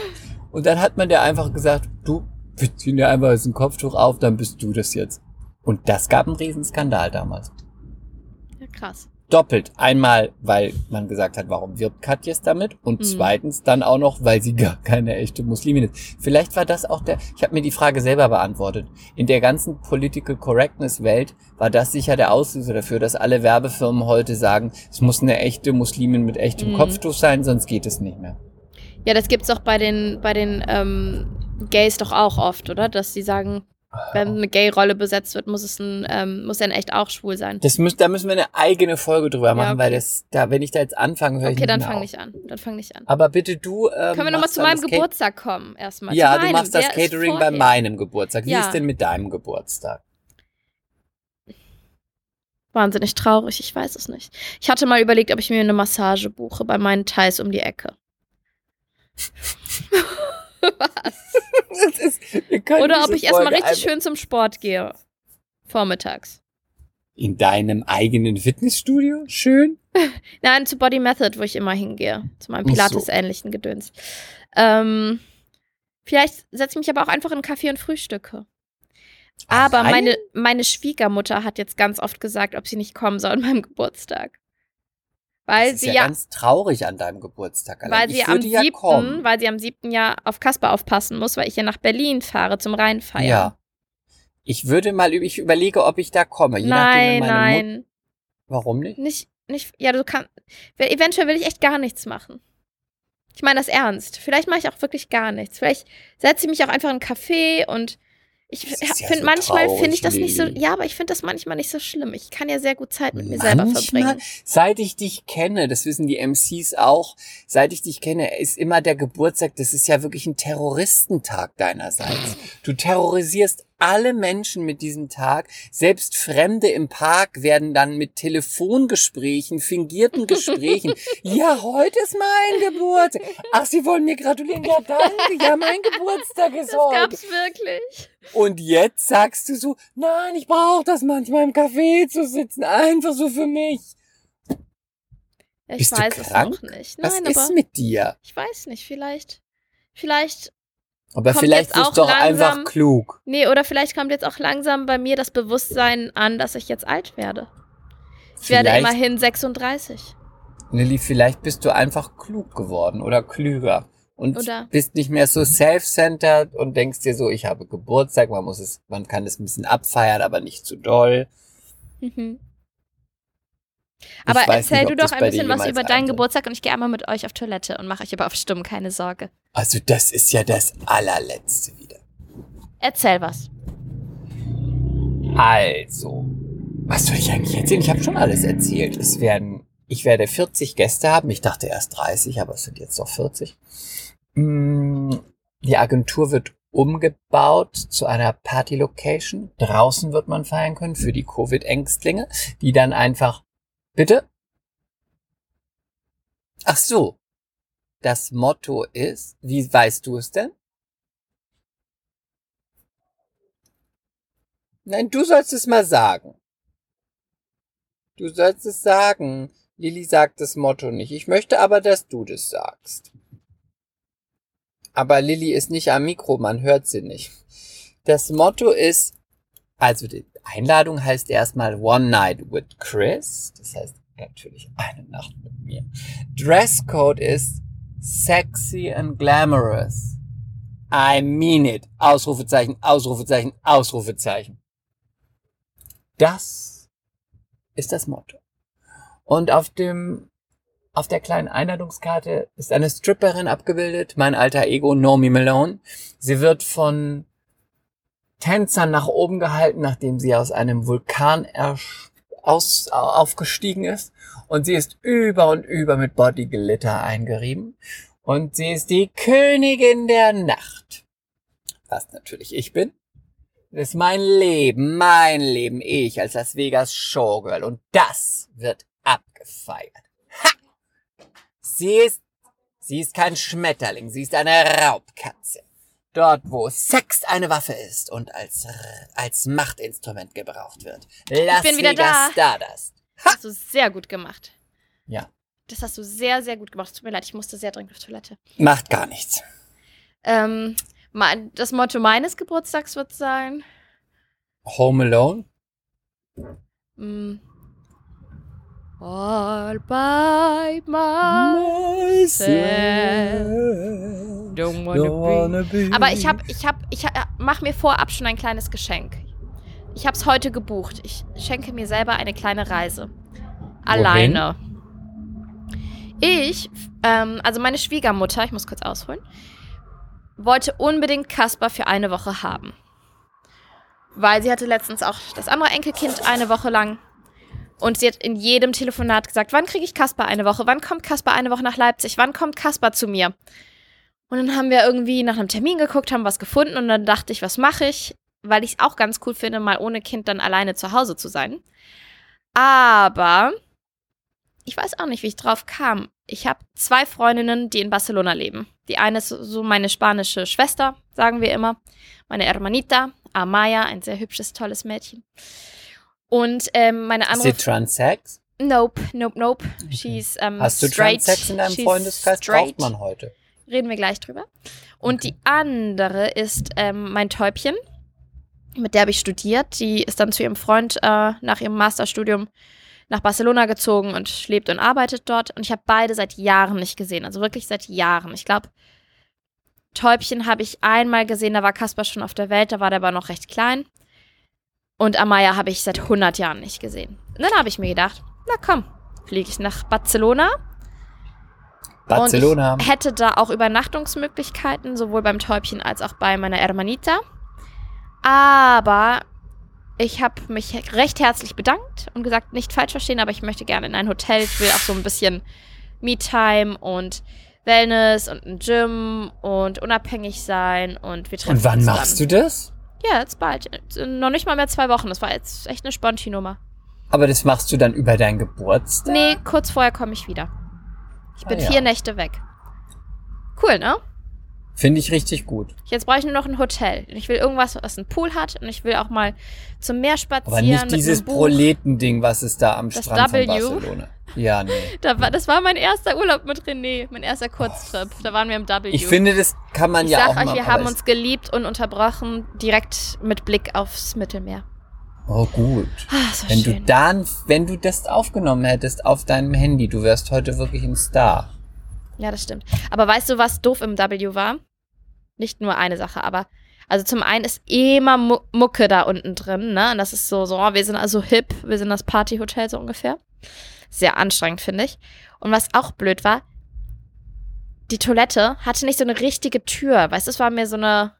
Und dann hat man der einfach gesagt, du, wir ziehen dir einfach jetzt ein Kopftuch auf, dann bist du das jetzt. Und das gab einen Riesenskandal damals. Ja, krass. Doppelt. Einmal, weil man gesagt hat, warum wirbt Katjes damit? Und Mhm. zweitens dann auch noch, weil sie gar keine echte Muslimin ist. Vielleicht war das auch der, ich habe mir die Frage selber beantwortet. In der ganzen Political Correctness Welt war das sicher der Auslöser dafür, dass alle Werbefirmen heute sagen, es muss eine echte Muslimin mit echtem Mhm. Kopftuch sein, sonst geht es nicht mehr. Ja, das gibt's auch bei den, bei den ähm, Gays doch auch oft, oder? Dass sie sagen, wenn eine Gay-Rolle besetzt wird, muss es ein, ähm, muss in echt auch schwul sein. Das müssen, da müssen wir eine eigene Folge drüber machen, okay. weil das, da, wenn ich da jetzt anfange, höre ich Okay, nicht dann fang nicht an. Dann fang nicht an. Aber bitte du. Ähm, Können wir nochmal zu dann meinem Geburtstag kommen erstmal? Ja, du machst das Catering bei meinem Geburtstag. Wie Ja. ist denn mit deinem Geburtstag? Wahnsinnig traurig, ich weiß es nicht. Ich hatte mal überlegt, ob ich mir eine Massage buche bei meinen Thais um die Ecke. <laughs> Was? <laughs> Ist, Oder ob ich erstmal richtig schön zum Sport gehe. Vormittags. In deinem eigenen Fitnessstudio? Schön. <laughs> Nein, zu Body Method, wo ich immer hingehe. Zu meinem. Pilates-ähnlichen Gedöns. Ähm, vielleicht setze ich mich aber auch einfach in einen Kaffee und frühstücke. Aber meine, meine Schwiegermutter hat jetzt ganz oft gesagt, ob sie nicht kommen soll an meinem Geburtstag. Weil das ist sie ja, ja, ganz traurig an deinem Geburtstag. Allein. weil ich sie am ja siebten, kommen. weil sie am siebten Jahr auf Kasper aufpassen muss, weil ich ja nach Berlin fahre zum Rheinfeiern. Ja. Ich würde mal, ich überlege, ob ich da komme. Je nein, meine Mut- nein. Warum nicht? Nicht, nicht, ja, du kannst, eventuell will ich echt gar nichts machen. Ich meine das ernst. Vielleicht mache ich auch wirklich gar nichts. Vielleicht setze ich mich auch einfach in einen Café und ich ja finde so manchmal finde ich das nicht so, ja, aber ich finde das manchmal nicht so schlimm. Ich kann ja sehr gut Zeit mit mir selber Manchmal, verbringen. Seit ich dich kenne, das wissen die MCs auch, seit ich dich kenne, ist immer der Geburtstag, das ist ja wirklich ein Terroristentag deinerseits. Du terrorisierst alle Menschen mit diesem Tag. Selbst Fremde im Park werden dann mit Telefongesprächen, fingierten Gesprächen. <laughs> ja, heute ist mein Geburtstag. Ach, Sie wollen mir gratulieren. Ja, danke. Ja, mein Geburtstag ist <laughs> Das heute. gab's wirklich. Und jetzt sagst du so, nein, ich brauche das manchmal im Café zu sitzen, einfach so für mich. Ich Bist du weiß krank? es noch nicht. Was Nein, ist aber mit dir? ich weiß nicht. Vielleicht, vielleicht, Aber Kommt vielleicht du doch langsam- einfach klug. nee, oder vielleicht kommt jetzt auch langsam bei mir das Bewusstsein an, dass ich jetzt alt werde. Ich werde Vielleicht- immerhin 36. Lilly, vielleicht bist du einfach klug geworden oder klüger. Und Oder- bist nicht mehr so self-centered und denkst dir so, ich habe Geburtstag, man muss es, man kann es ein bisschen abfeiern, aber nicht zu doll. Mhm. Aber erzähl nicht, du doch ein bisschen was über deinen. Geburtstag und ich gehe einmal mit euch auf Toilette und mache euch aber auf Stumm, keine Sorge. Also das ist ja das allerletzte wieder. Erzähl was. Also, was soll ich eigentlich erzählen? Ich habe schon alles erzählt. Es werden, ich werde 40 Gäste haben. Ich dachte erst 30, aber es sind jetzt doch 40. Mm, Die Agentur wird umgebaut zu einer Party-Location. Draußen wird man feiern können für die Covid-Ängstlinge, die dann einfach, bitte? Ach so. Das Motto ist, wie weißt du es denn? Nein, du sollst es mal sagen. Du sollst es sagen. Lilly sagt das Motto nicht. Ich möchte aber, dass du das sagst. Aber Lilly ist nicht am Mikro, man hört sie nicht. Das Motto ist, also Einladung heißt erstmal One Night with Chris. Das heißt natürlich eine Nacht mit mir. Dresscode ist sexy and glamorous. I mean it. Ausrufezeichen, Ausrufezeichen, Ausrufezeichen. Das ist das Motto. Und auf dem, auf der kleinen Einladungskarte ist eine Stripperin abgebildet, mein alter Ego Nomi Malone. Sie wird von Tänzern nach oben gehalten, nachdem sie aus einem Vulkan aus, aufgestiegen ist. Und sie ist über und über mit Body Glitter eingerieben. Und sie ist die Königin der Nacht. Was natürlich ich bin. Das ist mein Leben, mein Leben, ich als Las Vegas Showgirl. Und das wird abgefeiert. Ha! Sie ist, Sie ist kein Schmetterling, sie ist eine Raubkatze. Dort, wo Sex eine Waffe ist und als, als Machtinstrument gebraucht wird. Las bin wieder Vegas Stardust. Das hast du sehr gut gemacht. Ja, Das hast du sehr, sehr gut gemacht. Tut mir leid, ich musste sehr dringend auf Toilette. macht gar nichts. Ähm, das Motto meines Geburtstags wird sein. Home Alone? mm, All by myself. Don't wanna be. Aber ich hab, ich hab, ich hab, mach mir vorab schon ein kleines Geschenk. Ich hab's heute gebucht. Ich schenke mir selber eine kleine Reise. Alleine. Ich, ähm, also meine Schwiegermutter, ich muss kurz ausholen, wollte unbedingt Kasper für eine Woche haben. Weil sie hatte letztens auch das andere Enkelkind eine Woche lang. Und sie hat in jedem Telefonat gesagt, wann kriege ich Kasper eine Woche? Wann kommt Kasper eine Woche nach Leipzig? Wann kommt Kasper zu mir? Und dann haben wir irgendwie nach einem Termin geguckt, haben was gefunden und dann dachte ich, was mache ich? Weil ich es auch ganz cool finde, mal ohne Kind dann alleine zu Hause zu sein. Aber ich weiß auch nicht, wie ich drauf kam. Ich habe zwei Freundinnen, die in Barcelona leben. Die eine ist so meine spanische Schwester, sagen wir immer. Meine Hermanita, Amaya, ein sehr hübsches, tolles Mädchen. Und ähm, meine Ist andere. sie Transex? Nope, nope, nope. She's ähm, Hast du straight. Transex in deinem She's Freundeskreis? straight. Braucht man heute. Reden wir gleich drüber. Und die andere ist ähm, mein Täubchen. Mit der habe ich studiert. Die ist dann zu ihrem Freund äh, nach ihrem Masterstudium nach Barcelona gezogen und lebt und arbeitet dort. Und ich habe beide seit Jahren nicht gesehen. Also wirklich seit Jahren. Ich glaube, Täubchen habe ich einmal gesehen, da war Kasper schon auf der Welt, da war der aber noch recht klein. Und Amaya habe ich seit 100 Jahren nicht gesehen. Und dann habe ich mir gedacht, na komm, fliege ich nach Barcelona Barcelona. und ich hätte da auch Übernachtungsmöglichkeiten, sowohl beim Täubchen als auch bei meiner Hermanita. Aber ich habe mich recht herzlich bedankt und gesagt, nicht falsch verstehen, aber ich möchte gerne in ein Hotel. Ich will auch so ein bisschen Me-Time und Wellness und ein Gym und unabhängig sein und wir treffen Und wann machst du das? Ja, jetzt bald. Noch nicht mal mehr zwei Wochen. Das war jetzt echt eine Sponti-Nummer. Aber das machst du dann über deinen Geburtstag? Nee, kurz vorher komme ich wieder. Ich bin Ah, ja. vier Nächte weg. Cool, ne? Finde ich richtig gut. Jetzt brauche ich nur noch ein Hotel. Ich will irgendwas, was einen Pool hat. Und ich will auch mal zum Meer spazieren. Aber nicht dieses. Proletending, was es da am Das Strand W? von Barcelona. Ja, nee. <laughs> Da war, das war mein erster Urlaub mit René. Mein erster Kurztrip. Da waren wir im W. Ich finde, das kann man ich ja sag auch euch, mal. wir haben uns geliebt und unterbrochen. Direkt mit Blick aufs Mittelmeer. Oh, gut. So Wenn schön. du dann, wenn du das aufgenommen hättest auf deinem Handy, du wärst heute wirklich ein Star. Ja, das stimmt. Aber weißt du, was doof im W war? Nicht nur eine Sache, aber also zum einen ist immer Mu Mucke da unten drin, ne? Und das ist so, so, oh, wir sind also hip, wir sind das Partyhotel so ungefähr. Sehr anstrengend, finde ich. Und was auch blöd war, die Toilette hatte nicht so eine richtige Tür. Weißt du, es war mir so eine.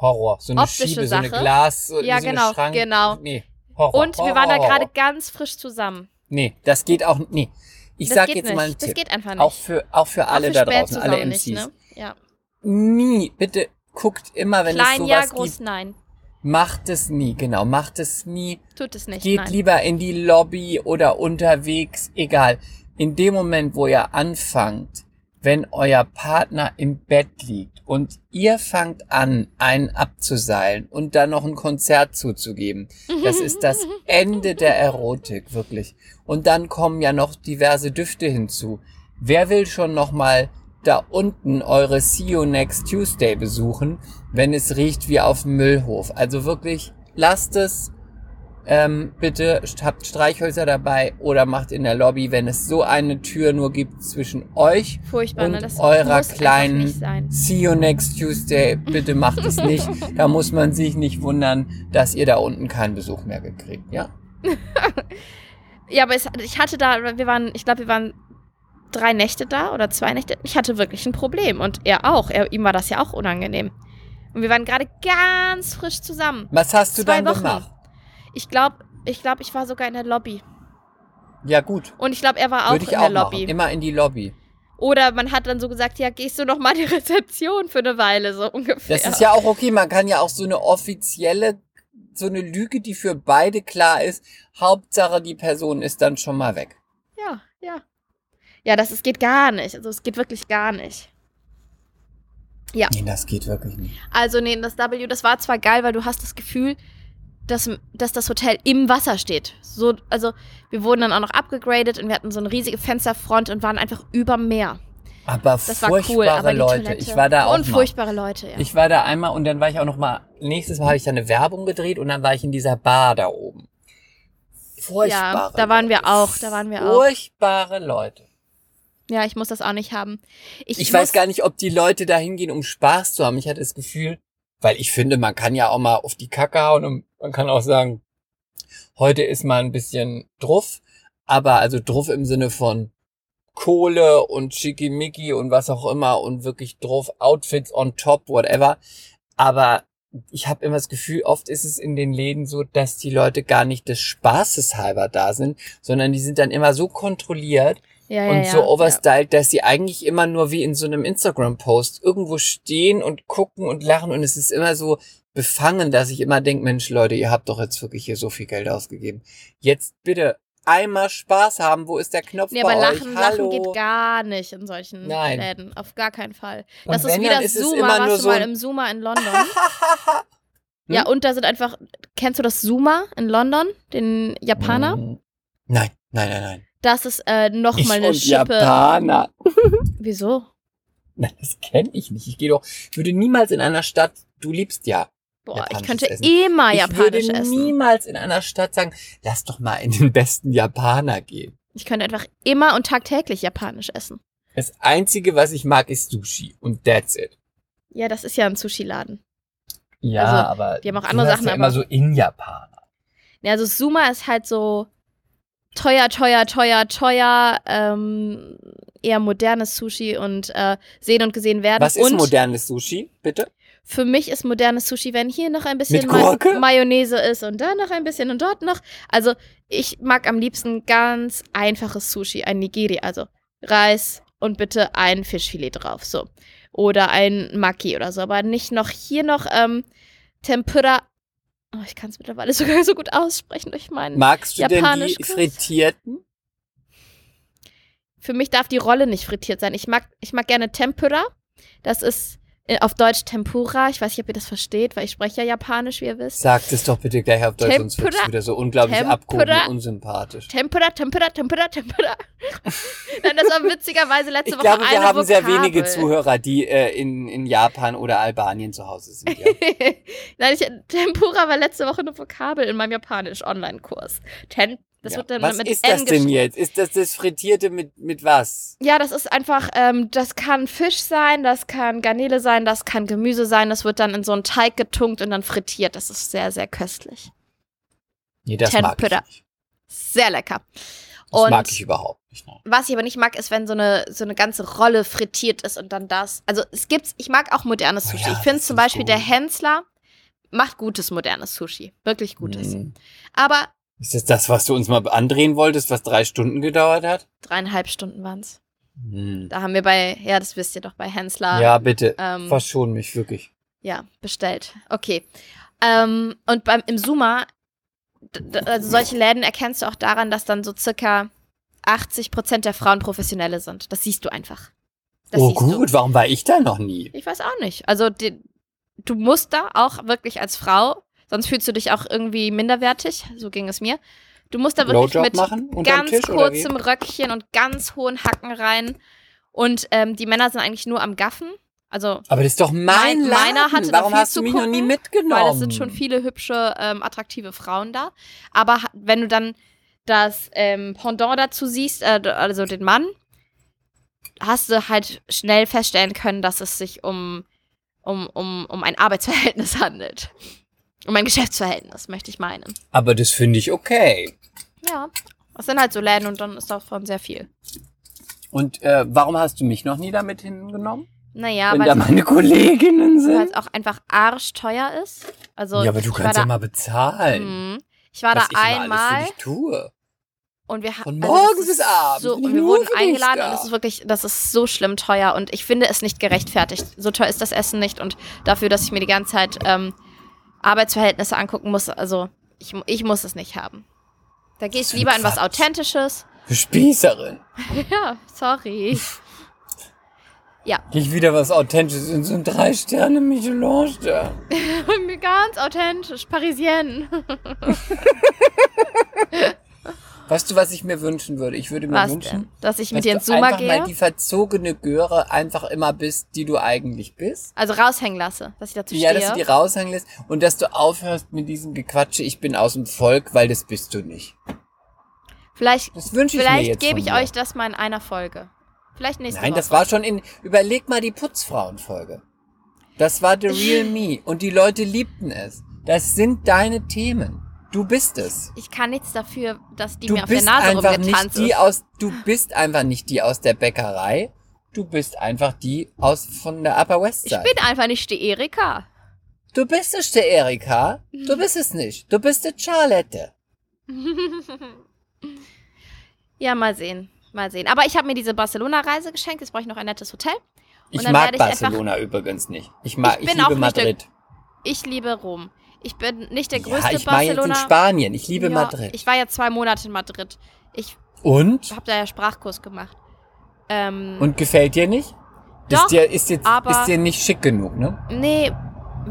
Horror. So eine Optische Schiebe, so eine Sache. Glas, so, Ja, so eine genau, Schrank. genau. Nee, Horror. Und wir Horror, waren da gerade ganz frisch zusammen. Nee, das geht auch, nee. Ich das sag jetzt nicht. mal einen das Tipp. geht einfach nicht. Auch für, auch für alle Auch für da draußen, alle MCs. nicht, ne? Ja. Nie, bitte guckt immer, wenn Klein es ja, sowas groß gibt, nein. macht es nie, genau, macht es nie. Tut es nicht. Geht nein. lieber in die Lobby oder unterwegs, egal. In dem Moment, wo ihr anfangt, wenn euer Partner im Bett liegt und ihr fangt an, einen abzuseilen und dann noch ein Konzert zuzugeben, das ist das <laughs> Ende der Erotik, wirklich. Und dann kommen ja noch diverse Düfte hinzu. Wer will schon noch mal da unten eure See You Next Tuesday besuchen, wenn es riecht wie auf dem Müllhof? Also wirklich, lasst es ähm, bitte habt Streichhölzer dabei oder macht in der Lobby, wenn es so eine Tür nur gibt zwischen euch Furchtbar, und ne? Das eurer kleinen. See you next Tuesday. Bitte macht es nicht. <laughs> da muss man sich nicht wundern, dass ihr da unten keinen Besuch mehr gekriegt. Ja? <laughs> Ja, aber es, ich hatte da, wir waren, ich glaube, wir waren drei Nächte da oder zwei Nächte. Ich hatte wirklich ein Problem und er auch. Er, ihm war das ja auch unangenehm. Und wir waren gerade ganz frisch zusammen. Was hast du Zwei dann Wochen. gemacht? Ich glaube, ich glaube, ich war sogar in der Lobby. Ja gut, Und ich glaube, er war auch würde in ich der auch Lobby. machen. Immer in die Lobby. Oder man hat dann so gesagt, ja, gehst du noch mal die <laughs> Rezeption für eine Weile, so ungefähr. Das ist ja auch okay. Man kann ja auch so eine offizielle, so eine Lüge, die für beide klar ist. Hauptsache, die Person ist dann schon mal weg. Ja, ja. Ja, das es geht gar nicht. Also es geht wirklich gar nicht. Ja. Nee, das geht wirklich nicht. Also nee, das W, das war zwar geil, weil du hast das Gefühl, dass, dass das Hotel im Wasser steht. So, also wir wurden dann auch noch abgegradet und wir hatten so eine riesige Fensterfront und waren einfach über Meer. Aber Das war furchtbare cool, aber die Leute. Toilette Ich war da auch und mal. furchtbare Leute, ja. Ich war da einmal und dann war ich auch noch mal. Nächstes Mal habe ich da eine Werbung gedreht und dann war ich in dieser Bar da oben. Furchtbare. Ja, da waren wir auch, da waren wir auch. Furchtbare Leute. Ja, ich muss das auch nicht haben. Ich, Ich, weiß gar nicht, ob die Leute da hingehen, um Spaß zu haben. Ich hatte das Gefühl, weil ich finde, man kann ja auch mal auf die Kacke hauen und man kann auch sagen, heute ist mal ein bisschen druff, aber also druff im Sinne von Kohle und Schickimicki und was auch immer und wirklich druff, Outfits on top, whatever. Aber ich habe immer das Gefühl, oft ist es in den Läden so, dass die Leute gar nicht des Spaßes halber da sind, sondern die sind dann immer so kontrolliert, ja, und ja, so overstyled, dass sie eigentlich immer nur wie in so einem Instagram-Post irgendwo stehen und gucken und lachen und es ist immer so befangen, dass ich immer denke, Mensch Leute, ihr habt doch jetzt wirklich hier so viel Geld ausgegeben. Jetzt bitte einmal Spaß haben, wo ist der Knopf Nee, bei aber euch? Lachen, Hallo. Lachen geht gar nicht in solchen Nein. Läden. Auf gar keinen Fall. Und Das ist wenn, wie dann das ist Zuma. Warst du so mal im Zuma in <laughs> London? Hm? Ja, und da sind einfach, kennst du das Zuma in London? Den Japaner? Mm, Nein, nein, nein, nein. Das ist äh, Ich nochmal eine und Schippe. Japaner. <laughs> Wieso? Nein, das kenne ich nicht. Ich gehe doch, ich würde niemals in einer Stadt, du liebst ja Boah, ich könnte Essen. immer ich japanisch würde essen. niemals in einer Stadt sagen, lass doch mal in den besten Japaner gehen. Ich könnte einfach immer und tagtäglich japanisch essen. Das Einzige, was ich mag, ist Sushi. Und that's it. Ja, das ist ja ein Sushi-Laden. Ja, Also, aber die haben auch andere Sachen, ja immer so in Japaner. Ja, also Suma ist halt so teuer, teuer, teuer, teuer, ähm, eher modernes Sushi und äh, sehen und gesehen werden. Was ist und modernes Sushi, bitte? Für mich ist modernes Sushi, wenn hier noch ein bisschen? Ma Mayonnaise ist und da noch ein bisschen und dort noch. Also ich mag am liebsten ganz einfaches Sushi, ein Nigiri, also Reis und bitte ein Fischfilet drauf, so. Oder ein Maki oder so, aber nicht noch hier noch ähm, Tempura. Oh, ich kann es mittlerweile <laughs> sogar so gut aussprechen durch meinen. Magst du denn die frittierten? Für mich darf die Rolle nicht frittiert sein. Ich mag, ich mag gerne Tempura. Das ist auf Deutsch Tempura. Ich weiß nicht, ob ihr das versteht, weil ich spreche ja Japanisch, wie ihr wisst. Sag es doch bitte gleich auf Deutsch, sonst wird es Tempura- wieder so unglaublich Tempura- abgehoben und unsympathisch. Tempura, Tempura, Tempura, Tempura. <laughs> Nein, das war witzigerweise letzte Ich Woche glaube, eine wir haben sehr Vokabel. wenige Zuhörer, die äh, in, in Japan oder Albanien zu Hause sind. Ja. <laughs> Nein, ich, Tempura war letzte Woche eine Vokabel in meinem Japanisch-Online-Kurs. Ten, das ja. wird dann was mit ist das denn jetzt? Ist das das Frittierte mit, mit was? Ja, das ist einfach, ähm, das kann Fisch sein, das kann Garnele sein, das kann Gemüse sein. Das wird dann in so einen Teig getunkt und dann frittiert. Das ist sehr, sehr köstlich. Nee, das mag ich Tempura. nicht. Sehr lecker. Das Und mag ich überhaupt nicht. Nein. was ich aber nicht mag, ist, wenn so eine, so eine ganze Rolle frittiert ist und dann das. Also es gibt's, ich mag auch modernes Oh Sushi. ja, ich finde zum Beispiel, gut. der Hensler macht gutes modernes Sushi. Wirklich gutes. Mm. Aber Ist das das, was du uns mal andrehen wolltest, was drei Stunden gedauert hat? dreieinhalb Stunden waren's. Hm. Da haben wir bei, ja, das wisst ihr doch, bei Hensler. Ja, bitte. ähm, Verschon mich wirklich. Ja, bestellt. Okay. Ähm, und beim im d- also solche Läden erkennst du auch daran, dass dann so circa 80 Prozent der Frauen Professionelle sind. Das siehst du einfach. Das oh gut, Du. warum war ich da noch nie? Ich weiß auch nicht. Also die, du musst da auch wirklich als Frau, sonst fühlst du dich auch irgendwie minderwertig. So ging es mir. Du musst da wirklich Blowjob mit machen ganz Tisch kurzem Röckchen und ganz hohen Hacken rein. Und ähm, die Männer sind eigentlich nur am Gaffen. Also Aber das ist doch mein, Laden. meiner hatte Warum hast zu du mich noch nie gucken, mitgenommen? weil es sind schon viele hübsche, ähm, attraktive Frauen da. Aber wenn du dann das ähm, Pendant dazu siehst, äh, also den Mann, hast du halt schnell feststellen können, dass es sich um, um, um, um ein Arbeitsverhältnis <laughs> handelt. Um ein Geschäftsverhältnis, möchte ich meinen. Aber das finde ich okay. Ja. Das sind halt so Läden und dann ist davon sehr viel. Und äh, warum hast du mich noch nie damit hingenommen? Naja, wenn weil da es- meine Kolleginnen weil sind? es auch einfach arschteuer ist. Also ja, aber du kannst ja mal bezahlen. Mhm. Ich war was da ich immer alles für einmal dich tue. und wir Von ha- morgens das ist bis abends So, und wir wurden eingeladen da. und es ist wirklich, das ist so schlimm teuer und ich finde es nicht gerechtfertigt. So teuer ist das Essen nicht und dafür, dass ich mir die ganze Zeit ähm, Arbeitsverhältnisse angucken muss, also ich, ich muss es nicht haben. Da gehe ich ein lieber in was. Authentisches. Spießerin. <laughs> Ja, sorry. Nicht wieder was Authentisches in so einem Drei-Sterne-Michelin-Stern. <laughs> Ganz authentisch, Parisienne. <laughs> Weißt du, was ich mir wünschen würde? Ich würde mir Was wünschen, denn? Dass ich dass mit dir ins Zoomer einfach mal gehe? die verzogene Göre einfach immer bist, die du eigentlich bist. Also raushängen lasse, dass ich dazu Ja, stehe. dass du die raushängen lässt und dass du aufhörst mit diesem Gequatsche, ich bin aus dem Volk, weil das bist du nicht. vielleicht Das wünsche ich mir vielleicht jetzt gebe ich euch das mal in einer Folge. Vielleicht nächste Nein, Woche. das war schon in, überleg mal die Putzfrauenfolge. Das war The Real <laughs> Me und die Leute liebten es. Das sind deine Themen. Du bist es. Ich kann nichts dafür, dass die Du mir auf der Nase einfach nicht die ist. aus, du bist einfach nicht die aus der Bäckerei. Du bist einfach die aus, von der Upper West Ich Side. bin einfach nicht die Erika. Du bist es, der Erika. Du bist es nicht. Du bist die Charlotte. <laughs> Ja, mal sehen. Mal sehen. Aber ich habe mir diese Barcelona-Reise geschenkt. Jetzt brauche ich noch ein nettes Hotel. Ich dann mag werde ich Barcelona übrigens nicht. Ich mag, Ich ich, liebe Madrid. Ich liebe Rom. Ich bin nicht der Ja, größte ich war jetzt in Barcelona. Spanien. Ich liebe Ja, Madrid. Ich war ja zwei Monate in Madrid. Ich Und? habe da ja Sprachkurs gemacht. Ähm, Und gefällt dir nicht? Doch, ist dir, ist, jetzt, aber- ist dir nicht schick genug, ne? Nee,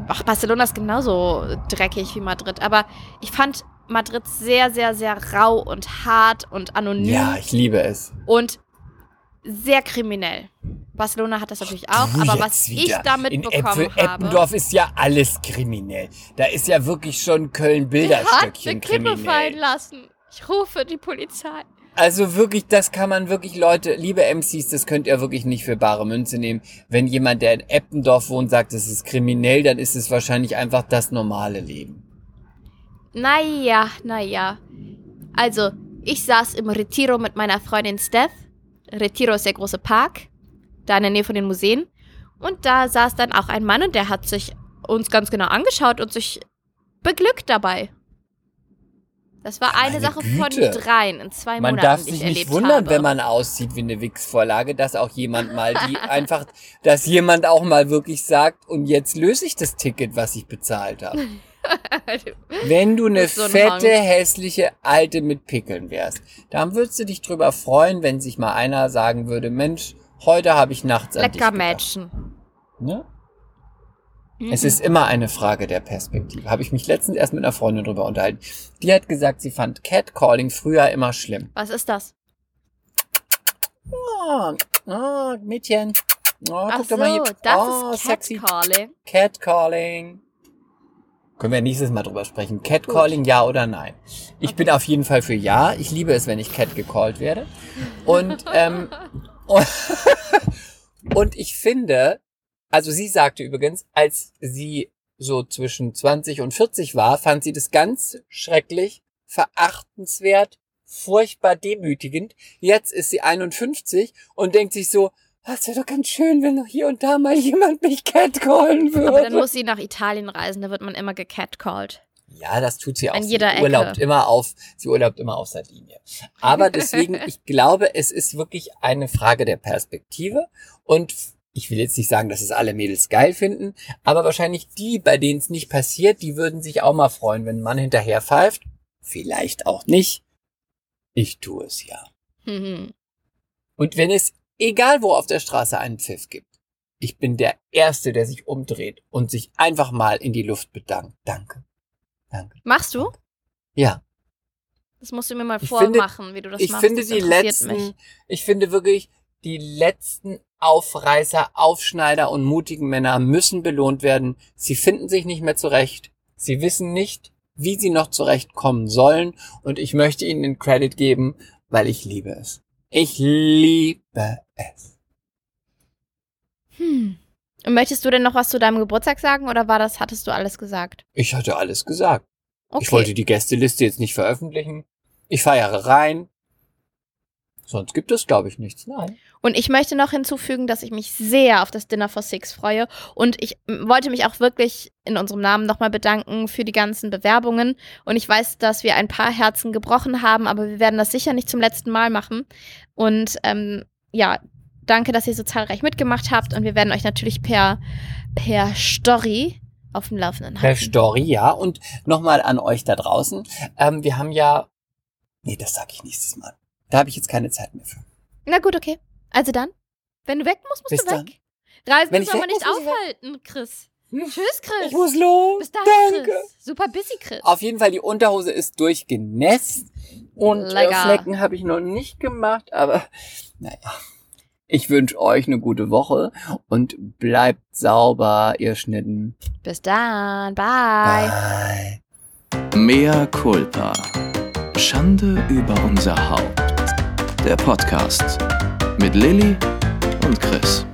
ach, Barcelona ist genauso dreckig wie Madrid. Aber ich fand Madrid sehr, sehr, sehr rau und hart und anonym Ja, ich liebe es. und sehr kriminell. Barcelona hat das natürlich auch, Du aber was ich wieder. da In mitbekommen Äpfel, habe. Eppendorf ist ja alles kriminell. Da ist ja wirklich schon Der hat Köln-Bilderstöckchen eine Kippe fallen kriminell. lassen. Ich rufe die Polizei. Also wirklich, das kann man wirklich, Leute, liebe MCs, das könnt ihr wirklich nicht für bare Münze nehmen. Wenn jemand, der in Eppendorf wohnt, sagt, es ist kriminell, dann ist es wahrscheinlich einfach das normale Leben. Naja, naja. Also, ich saß im Retiro mit meiner Freundin Steph. Retiro ist der große Park, da in der Nähe von den Museen. Und da saß dann auch ein Mann und der hat sich uns ganz genau angeschaut und sich beglückt dabei. Das war eine Meine Sache von Güte. dreien in zwei Man Monaten, darf die sich ich nicht wundern, habe. wenn man aussieht wie eine Wix-Vorlage, dass auch jemand mal die <laughs> einfach, dass jemand auch mal wirklich sagt, und jetzt löse ich das Ticket, was ich bezahlt habe. <laughs> <laughs> Wenn du eine so ein fette, Hang. hässliche Alte mit Pickeln wärst, dann würdest du dich drüber freuen, wenn sich mal einer sagen würde, Mensch, heute habe ich nachts an dich Lecker. Mädchen. Ne? Mhm. Es ist immer eine Frage der Perspektive. Habe ich mich letztens erst mit einer Freundin drüber unterhalten. Die hat gesagt, sie fand Catcalling früher immer schlimm. Was ist das? Oh, oh Mädchen. Oh, Ach guck so, doch mal hier. das oh, ist. Catcalling. Catcalling. Können wir nächstes Mal drüber sprechen. Catcalling, ja oder nein? Ich bin auf jeden Fall für ja. Ich liebe es, wenn ich Cat gecallt werde. Und, <laughs> ähm, und, <laughs> und ich finde, also sie sagte übrigens, als sie so zwischen 20 und 40 war, fand sie das ganz schrecklich, verachtenswert, furchtbar demütigend. Jetzt ist sie 51 und denkt sich so, das wäre doch ganz schön, wenn noch hier und da mal jemand mich catcallen würde. Aber dann muss sie nach Italien reisen, da wird man immer gecatcalled. Ja, das tut sie auch. An Sie jeder Ecke. urlaubt immer auf, sie urlaubt immer auf Sardinie. Aber deswegen, <laughs> ich glaube, es ist wirklich eine Frage der Perspektive und ich will jetzt nicht sagen, dass es alle Mädels geil finden, aber wahrscheinlich die, bei denen es nicht passiert, die würden sich auch mal freuen, wenn ein Mann hinterher pfeift. Vielleicht auch nicht. Ich tue es ja. Mhm. Und wenn es, egal wo auf der Straße einen Pfiff gibt, ich bin der Erste, der sich umdreht und sich einfach mal in die Luft bedankt. Danke. Danke. Machst du? Ja. Das musst du mir mal Ich finde- vormachen, wie du das ich machst. finde das die letzten, mich. ich finde wirklich, die letzten Aufreißer, Aufschneider und mutigen Männer müssen belohnt werden. Sie finden sich nicht mehr zurecht. Sie wissen nicht, wie sie noch zurechtkommen sollen. Und ich möchte ihnen den Credit geben, weil ich liebe es. Ich liebe es. Hm. Und möchtest du denn noch was zu deinem Geburtstag sagen oder war das, hattest du alles gesagt? Ich hatte alles gesagt. Okay. Ich wollte die Gästeliste jetzt nicht veröffentlichen. Ich feiere rein. Sonst gibt es, glaube ich, nichts. Nein. Und ich möchte noch hinzufügen, dass ich mich sehr auf das Dinner for Six freue. Und ich wollte mich auch wirklich in unserem Namen nochmal bedanken für die ganzen Bewerbungen. Und ich weiß, dass wir ein paar Herzen gebrochen haben, aber wir werden das sicher nicht zum letzten Mal machen. Und ähm, ja, danke, dass ihr so zahlreich mitgemacht habt. Und wir werden euch natürlich per, per Story auf dem Laufenden Per halten. Story, ja. Und nochmal an euch da draußen. Ähm, wir haben ja, nee, das sage ich nächstes Mal. Da habe ich jetzt keine Zeit mehr für. Na gut, okay. Also dann, wenn du weg musst, musst Bis du weg. Reisen Wenn müssen ich wir aber weg nicht muss, ich weg. aufhalten, Chris. Hm. Tschüss, Chris. Ich muss los. Bis dann, Danke. Chris. Super busy, Chris. Auf jeden Fall, die Unterhose ist durchgenässt. Und äh, Lecker. Flecken habe ich noch nicht gemacht, aber naja. Ich wünsche euch eine gute Woche und bleibt sauber, ihr Schnitten. Bis dann. Bye. Bye. Mea culpa. Schande über unser Haupt. Der Podcast mit Lilly und Chris.